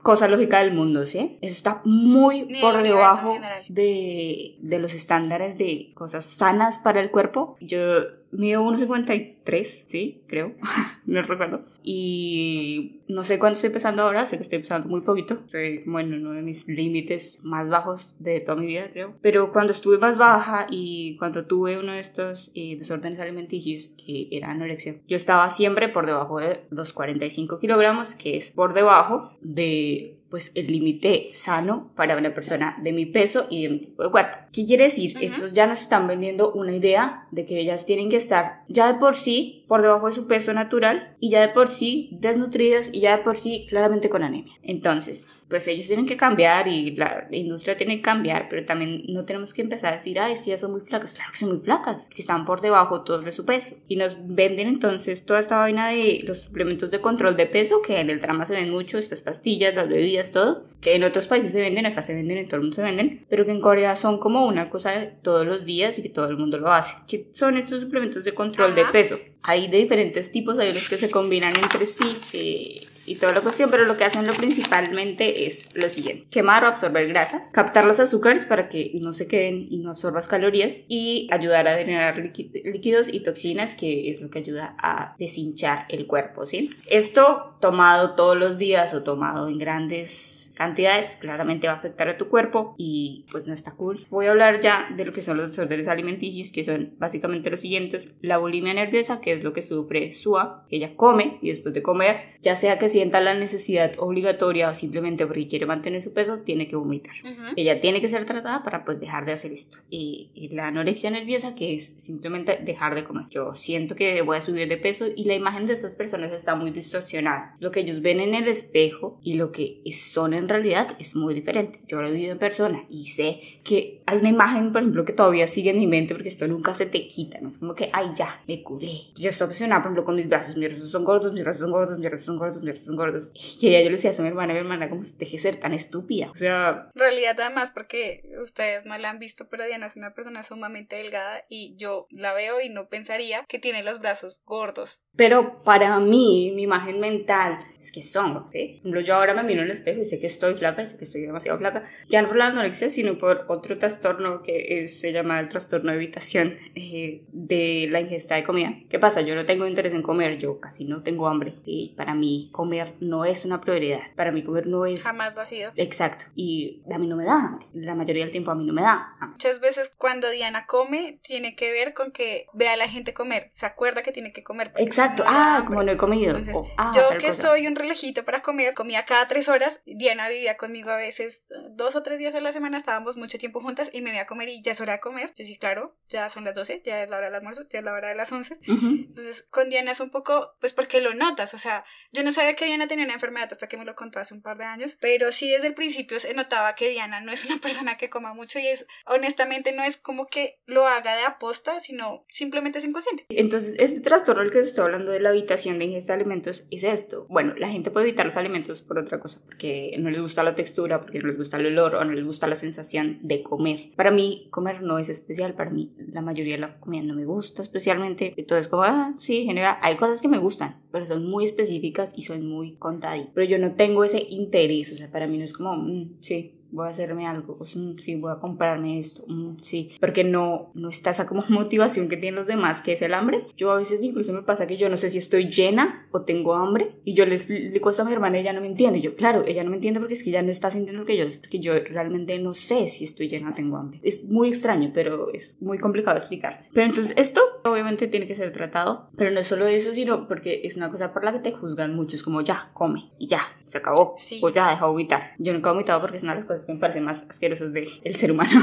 cosa lógica del mundo, ¿sí? Eso está muy Ni por debajo de, de los estándares de cosas sanas para el cuerpo. Yo mido 1,53, sí, creo, no recuerdo. Y no sé cuánto estoy pesando ahora, sé que estoy pesando muy poquito. Como en uno de mis límites más bajos de toda mi vida, creo. Pero cuando estuve más baja y cuando tuve uno de estos eh, desórdenes alimenticios, que era anorexia, yo estaba siempre por debajo de los 45 kilogramos, que es por debajo de pues el límite sano para una persona de mi peso y de mi tipo de cuerpo. ¿Qué quiere decir? Ujú. Estos ya nos están vendiendo una idea de que ellas tienen que estar ya de por sí por debajo de su peso natural y ya de por sí desnutridas y ya de por sí claramente con anemia. Entonces, pues ellos tienen que cambiar y la industria tiene que cambiar, pero también no tenemos que empezar a decir, ah, es que ya son muy flacas. Claro que son muy flacas, que están por debajo todos de su peso. Y nos venden entonces toda esta vaina de los suplementos de control de peso, que en el drama se ven mucho, estas pastillas, las bebidas, todo, que en otros países se venden, acá se venden, en todo el mundo se venden, pero que en Corea son como una cosa de todos los días y que todo el mundo lo hace. ¿Qué son estos suplementos de control de peso? Hay de diferentes tipos, hay los que se combinan entre sí. eh, y toda la cuestión, pero lo que hacen lo principalmente es lo siguiente: quemar o absorber grasa, captar los azúcares para que no se queden y no absorbas calorías y ayudar a líqui- líquidos y toxinas, que es lo que ayuda a deshinchar el cuerpo, ¿sí? Esto tomado todos los días o tomado en grandes cantidades claramente va a afectar a tu cuerpo y pues no está cool. Voy a hablar ya de lo que son los desórdenes alimenticios, que son básicamente los siguientes. La bulimia nerviosa, que es lo que sufre Sua, que ella come y después de comer, ya sea que sienta la necesidad obligatoria o simplemente porque quiere mantener su peso, tiene que vomitar. Ujú. Ella tiene que ser tratada para pues dejar de hacer esto. Y, y la anorexia nerviosa, que es simplemente dejar de comer. Yo siento que voy a subir de peso y la imagen de esas personas está muy distorsionada. Lo que ellos ven en el espejo y lo que son en realidad es muy diferente. Yo lo he vivido en persona y sé que hay una imagen, por ejemplo, que todavía sigue en mi mente porque esto nunca se te quita. No es como que, ay, ya, me curé. Yo estoy obsesionada, por ejemplo, con mis brazos. Mis brazos son gordos, mis brazos son gordos, mis brazos son gordos, mis brazos son gordos. Y ya yo le decía a mi hermana, mi hermana, como deje de ser tan estúpida. O sea, En realidad, además, porque ustedes no la han visto, pero Diana es una persona sumamente delgada y yo la veo y no pensaría que tiene los brazos gordos. Pero para mí, mi imagen mental es que son, ¿ok? Yo ahora me miro en el espejo y sé que estoy flaca, y sé que estoy demasiado flaca. Ya no por la anorexia, sino por otro trastorno que es- se llama el trastorno de evitación eh, de la ingesta de comida. ¿Qué pasa? Yo no tengo interés en comer, yo casi no tengo hambre. Y para mí comer no es una prioridad. Para mí comer no es... Jamás lo ha sido. Exacto. Y a mí no me da hambre. La mayoría del tiempo a mí no me da hambre. Muchas veces cuando Diana come, tiene que ver con que ve a la gente comer. Se acuerda que tiene que comer. Exacto. no ah, como no he comido. Entonces, o, ah, yo que cosa. soy un relojito para comer, comía cada tres horas. Diana vivía conmigo a veces eh, dos o tres días a la semana, estábamos mucho tiempo juntas y me iba a comer y ya es hora de comer. Yo sí, claro, ya son las 12, ya es la hora del almuerzo, ya es la hora de las 11. Ujú. Entonces, con Diana es un poco, pues porque lo notas, o sea, yo no sabía que Diana tenía una enfermedad hasta que me lo contó hace un par de años, pero sí desde el principio se notaba que Diana no es una persona que coma mucho y es, honestamente, no es como que lo haga de aposta, sino simplemente es inconsciente. Entonces, este trastorno del que estoy hablando de la habitación de ingesta de alimentos es esto. Bueno, la gente puede evitar los alimentos por otra cosa, porque no les gusta la textura, porque no les gusta el olor o no les gusta la sensación de comer. Para mí, comer no es especial. Para mí, la mayoría de la comida no me gusta especialmente. Entonces, como, ah, sí, genera, hay cosas que me gustan, pero son muy específicas y son muy contadas. Pero yo no tengo ese interés, o sea, para mí no es como, mm, sí, voy a hacerme algo, mm, sí, voy a comprarme esto, mm, sí, porque no, no está esa como motivación que tienen los demás, que es el hambre. Yo a veces incluso me pasa que yo no sé si estoy llena o tengo hambre y yo le cuesta a mi hermana, ella no me entiende. Yo, claro, ella no me entiende porque es que ella no está sintiendo que yo, porque yo realmente no sé si estoy llena o tengo hambre. Es muy extraño, pero es muy complicado explicarles. Pero entonces esto obviamente tiene que ser tratado, pero no es solo eso, sino porque es una cosa por la que te juzgan mucho, es como ya, come y ya, se acabó, Sí. o ya, deja de vomitar. Yo nunca he vomitado porque es una de las cosas que me parecen más asquerosas del ser humano.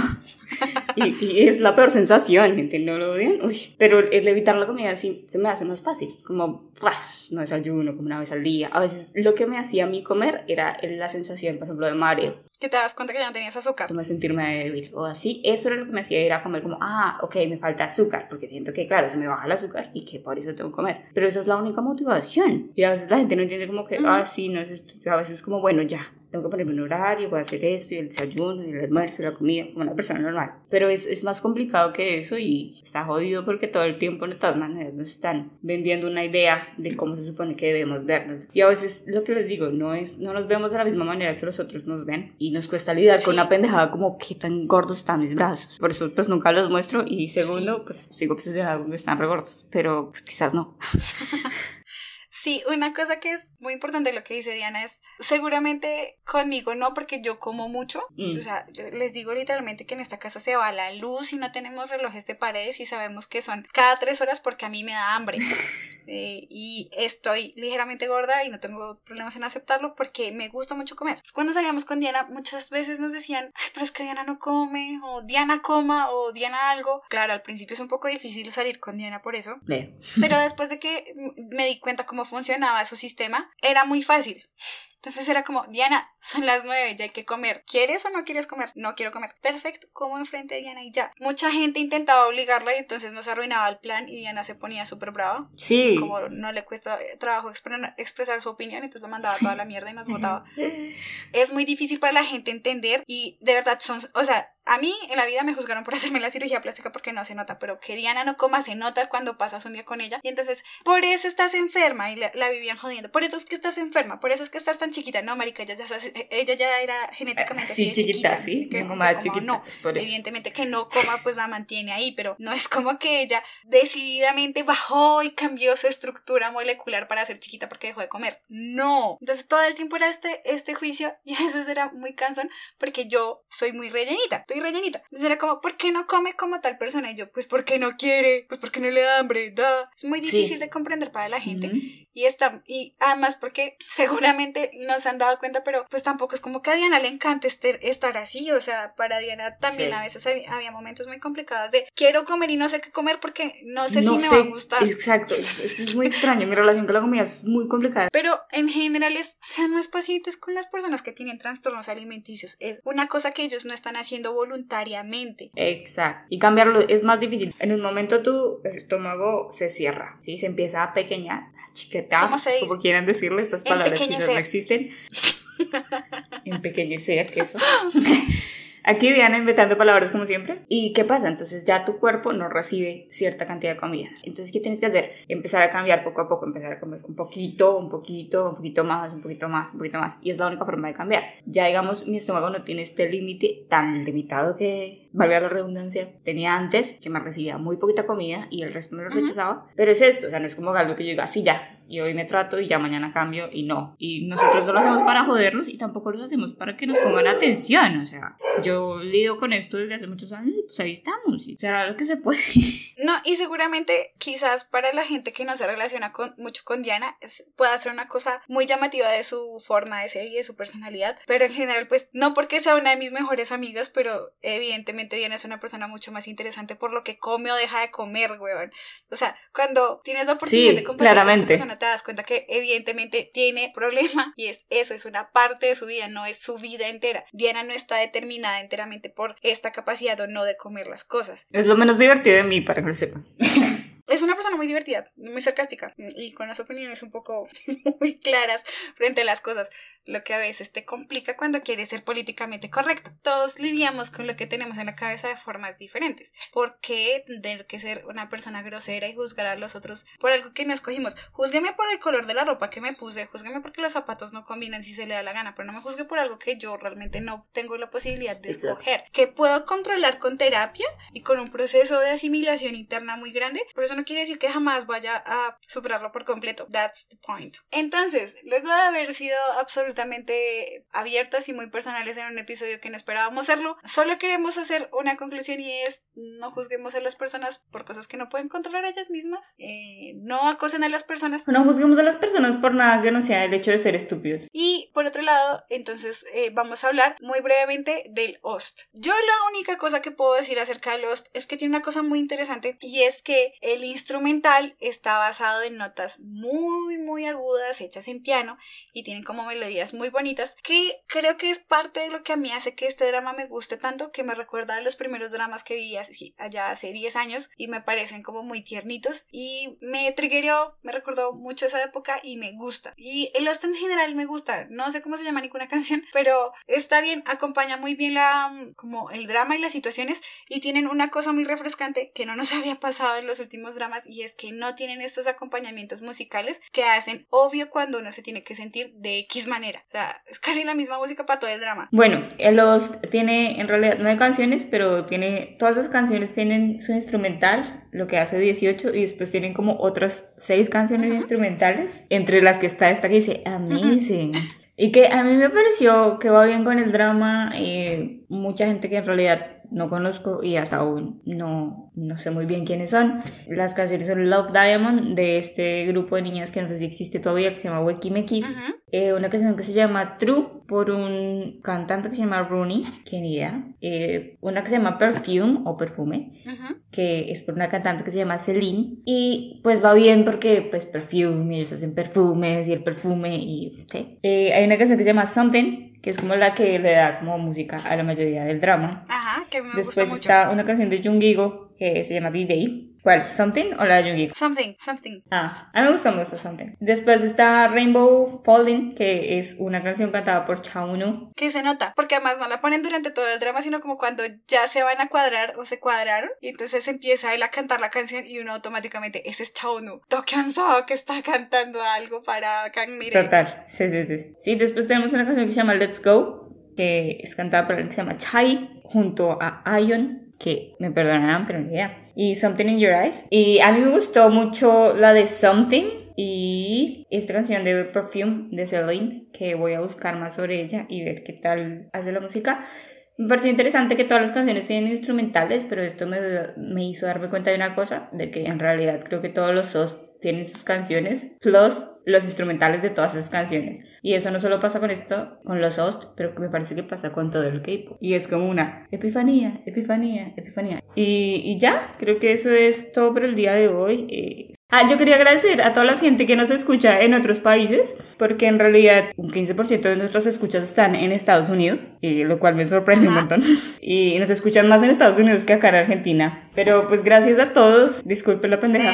y, y es la peor sensación, gente, no lo odian. Uy, pero el evitar la comida sí se me hace más fácil, como pues, no desayuno como una vez al día. A veces lo que me hacía a mí comer era la sensación, por ejemplo, de mareo, Que te das cuenta que ya no tenías azúcar. como sentirme débil o así. Eso era lo que me hacía ir a comer como, ah, ok, me falta azúcar, porque siento que, claro, se me baja el azúcar y que por eso tengo que comer. Pero esa es la única motivación. Y a veces la gente no entiende como que, ah, sí, no es esto. A veces es como, bueno, ya, tengo que ponerme un horario, voy a hacer esto, y el desayuno, y el almuerzo, y la comida, como una persona normal. Pero es, es más complicado que eso y está jodido porque todo el tiempo, de todas maneras, nos están vendiendo una idea de cómo se supone que debemos vernos. Y a veces, lo que les digo, no, es, no nos vemos de la misma manera que los otros nos ven y nos cuesta lidiar con Sí. una pendejada como qué tan gordos están mis brazos. Por eso, pues nunca los muestro y segundo, Sí. pues sigo obsesionada con que están re gordos. Pero pues, quizás no. Sí, una cosa que es muy importante lo que dice Diana es, seguramente conmigo no, porque yo como mucho. Mm. O sea, les digo literalmente que en esta casa se va la luz y no tenemos relojes de paredes y sabemos que son cada tres horas porque a mí me da hambre. Eh, y estoy ligeramente gorda y no tengo problemas en aceptarlo porque me gusta mucho comer. Cuando salíamos con Diana, muchas veces nos decían, "Ay, pero es que Diana no come, o Diana coma, o Diana algo. Claro, al principio es un poco difícil salir con Diana por eso, pero después de que me di cuenta cómo funcionaba su sistema, era muy fácil. Entonces era como, Diana, son las nueve, ya hay que comer. ¿Quieres o no quieres comer? No quiero comer. Perfecto, como enfrente de Diana y ya. Mucha gente intentaba obligarla y entonces nos arruinaba el plan y Diana se ponía súper brava. Sí. Como no le cuesta eh, trabajo expre- expresar su opinión, entonces lo mandaba toda la mierda y nos votaba. Es muy difícil para la gente entender y de verdad son, o sea, a mí en la vida me juzgaron por hacerme la cirugía plástica porque no se nota, pero que Diana no coma se nota cuando pasas un día con ella. Y entonces, por eso estás enferma y la, la vivían jodiendo. Por eso es que estás enferma, por eso es que estás tan chiquita. No, marica, ella ya, se- ella ya era genéticamente así Sí, de chiquita, chiquita. sí. Que es coma chiquita, no. es por eso. Evidentemente que no coma, pues la mantiene ahí, pero no es como que ella decididamente bajó y cambió su estructura molecular para ser chiquita porque dejó de comer. No. Entonces todo el tiempo era este, este juicio y a veces era muy cansón porque yo soy muy rellenita, estoy rellenita. Entonces era como, ¿por qué no come como tal persona? Y yo, pues porque no quiere, pues porque no le da hambre, da. Es muy difícil de comprender para la gente. Y está, y además porque seguramente no se han dado cuenta, pero pues tampoco es como que a Diana le encanta este- estar así, o sea, para Diana también Sí. a veces había, había momentos muy complicados de quiero comer y no sé qué comer porque no sé No si me sé, va a gustar. Exacto, es- es muy extraño. Mi relación con la comida es muy complicada. Pero en general es, sean más pacientes con las personas que tienen trastornos alimenticios. Es una cosa que ellos no están haciendo voluntariamente. Exacto. Y cambiarlo es más difícil. En un momento tu estómago se cierra, ¿sí? Se empieza a pequeñar, a chiquetar, ¿Cómo se dice? como quieran decirle estas palabras que no existen. Empequeñecer, que eso. Aquí Diana inventando palabras como siempre. ¿Y qué pasa? Entonces ya tu cuerpo no recibe cierta cantidad de comida. Entonces, ¿qué tienes que hacer? Empezar a cambiar poco a poco, empezar a comer un poquito, un poquito, un poquito más, un poquito más, un poquito más. Y es la única forma de cambiar. Ya digamos, mi estómago no tiene este límite tan limitado que valga la redundancia, tenía antes, que me recibía muy poquita comida y el resto me lo rechazaba. Pero es esto, o sea, no es como algo que yo diga, sí, ya, y hoy me trato y ya mañana cambio y no. Y nosotros no lo hacemos para joderlos y tampoco lo hacemos para que nos pongan atención, o sea, yo lidio con esto desde hace muchos años y pues ahí estamos, y será lo que se puede. No, y seguramente quizás para la gente que no se relaciona con, mucho con Diana es- pueda ser una cosa muy llamativa de su forma de ser y de su personalidad, pero en general pues no porque sea una de mis mejores amigas, pero evidentemente Diana es una persona mucho más interesante por lo que come o deja de comer, weón. O sea, cuando tienes la oportunidad Sí, de compartir con esa claramente. persona te das cuenta que evidentemente tiene problema y es eso, es una parte de su vida, no es su vida entera. Diana no está determinada enteramente por esta capacidad o no de comer las cosas. Es lo menos divertido de mí, para que lo sepan. Es una persona muy divertida, muy sarcástica y con las opiniones un poco muy claras frente a las cosas, lo que a veces te complica cuando quieres ser políticamente correcto. Todos lidiamos con lo que tenemos en la cabeza de formas diferentes. ¿Por qué tener que ser una persona grosera y juzgar a los otros por algo que no escogimos? Júzgueme por el color de la ropa que me puse, júzgueme porque los zapatos no combinan si se le da la gana, pero no me juzgue por algo que yo realmente no tengo la posibilidad de escoger, que puedo controlar con terapia y con un proceso de asimilación interna muy grande, pero eso no quiere decir que jamás vaya a superarlo por completo. That's the point. Entonces, luego de haber sido absolutamente abiertas y muy personales en un episodio que no esperábamos serlo, solo queremos hacer una conclusión y es no juzguemos a las personas por cosas que no pueden controlar ellas mismas, eh, no acosen a las personas No juzguemos a las personas por nada que no sea el hecho de ser estúpidos. y por otro lado, entonces eh, vamos a hablar muy brevemente del Host. Yo la única cosa que puedo decir acerca del Host es que tiene una cosa muy interesante y es que el instrumental está basado en notas muy muy agudas hechas en piano y tienen como melodías muy bonitas que creo que es parte de lo que a mí hace que este drama me guste tanto que me recuerda a los primeros dramas que vi allá hace 10 años y me parecen como muy tiernitos y me triggeró, me recordó mucho esa época y me gusta. Y el Lost en general me gusta, no sé cómo se llama ninguna canción, pero está bien, acompaña muy bien la como el drama y las situaciones y tienen una cosa muy refrescante que no nos había pasado en los últimos dramas y es que no tienen estos acompañamientos musicales que hacen obvio cuando uno se tiene que sentir de X manera. O sea, es casi la misma música para todo el drama. Bueno, el Lost tiene en realidad nueve canciones, pero tiene todas las canciones tienen su instrumental, lo que hace 18, y después tienen como otras seis canciones Ujú. instrumentales, entre las que está esta que dice Amazing. Y que a mí me pareció que va bien con el drama. eh, mucha gente que en realidad no conozco y hasta aún no, no sé muy bien quiénes son. Las canciones son Love Diamond de este grupo de niñas que no sé si existe todavía, que se llama Weki Meki. Ujú. Eh, una canción que se llama True por un cantante que se llama Rooney, que ni idea. Eh, una que se llama Perfume o Perfume, Ujú. que es por una cantante que se llama Celine. Y pues va bien porque pues Perfume, ellos hacen perfumes y el perfume y... ¿sí? Eh, hay una canción que se llama Something, que es como la que le da como música a la mayoría del drama. Ajá, que me gusta Después mucho. está una canción de Jungigo que se llama B-Day. ¿Cuál? ¿Something o la de Jungigo? Something, something. Ah, a mí me gusta mucho Something. Después está Rainbow Falling, que es una canción cantada por Chaunu. que se nota, porque además no la ponen durante todo el drama, sino como cuando ya se van a cuadrar o se cuadraron, y entonces empieza él a cantar la canción y uno automáticamente, ese es Chaunu, Dokyeon-so que está cantando algo para Kang Mire. Total, sí, sí, sí. Sí, después tenemos una canción que se llama Let's Go, que es cantada por alguien que se llama Chai, junto a Ion, que me perdonarán, pero ni idea. Y Something in Your Eyes. Y a mí me gustó mucho la de Something. Y esta canción de Perfume de Celine, que voy a buscar más sobre ella y ver qué tal hace la música. Me pareció interesante que todas las canciones tienen instrumentales, pero esto me, me hizo darme cuenta de una cosa, de que en realidad creo que todos los SOS tienen sus canciones, plus los instrumentales de todas esas canciones. Y eso no solo pasa con esto, con los hosts, pero que me parece que pasa con todo el K-pop. Y es como una epifanía, epifanía, epifanía. Y, y ya, creo que eso es todo por el día de hoy. Eh, Ah, yo quería agradecer a toda la gente que nos escucha en otros países, porque en realidad un 15% de nuestras escuchas están en Estados Unidos, y lo cual me sorprende un montón. Y nos escuchan más en Estados Unidos que acá en Argentina. Pero pues gracias a todos, disculpe la pendeja.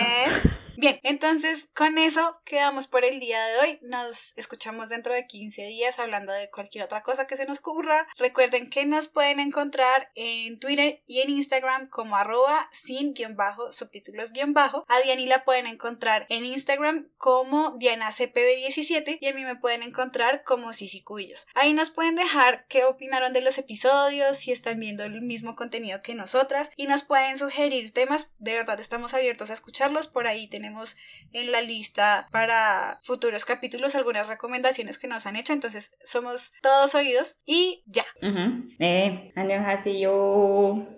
Bien, entonces con eso quedamos por el día de hoy. Nos escuchamos dentro de 15 días hablando de cualquier otra cosa que se nos ocurra. Recuerden que nos pueden encontrar en Twitter y en Instagram como arroba sin guion bajo, subtítulos guion bajo. A Diani la pueden encontrar en Instagram como DianaCPB17 y a mí me pueden encontrar como Cubillos. Ahí nos pueden dejar qué opinaron de los episodios, si están viendo el mismo contenido que nosotras y nos pueden sugerir temas. De verdad estamos abiertos a escucharlos. Por ahí tenemos tenemos en la lista para futuros capítulos algunas recomendaciones que nos han hecho, entonces somos todos oídos y ya. Uh -huh. eh,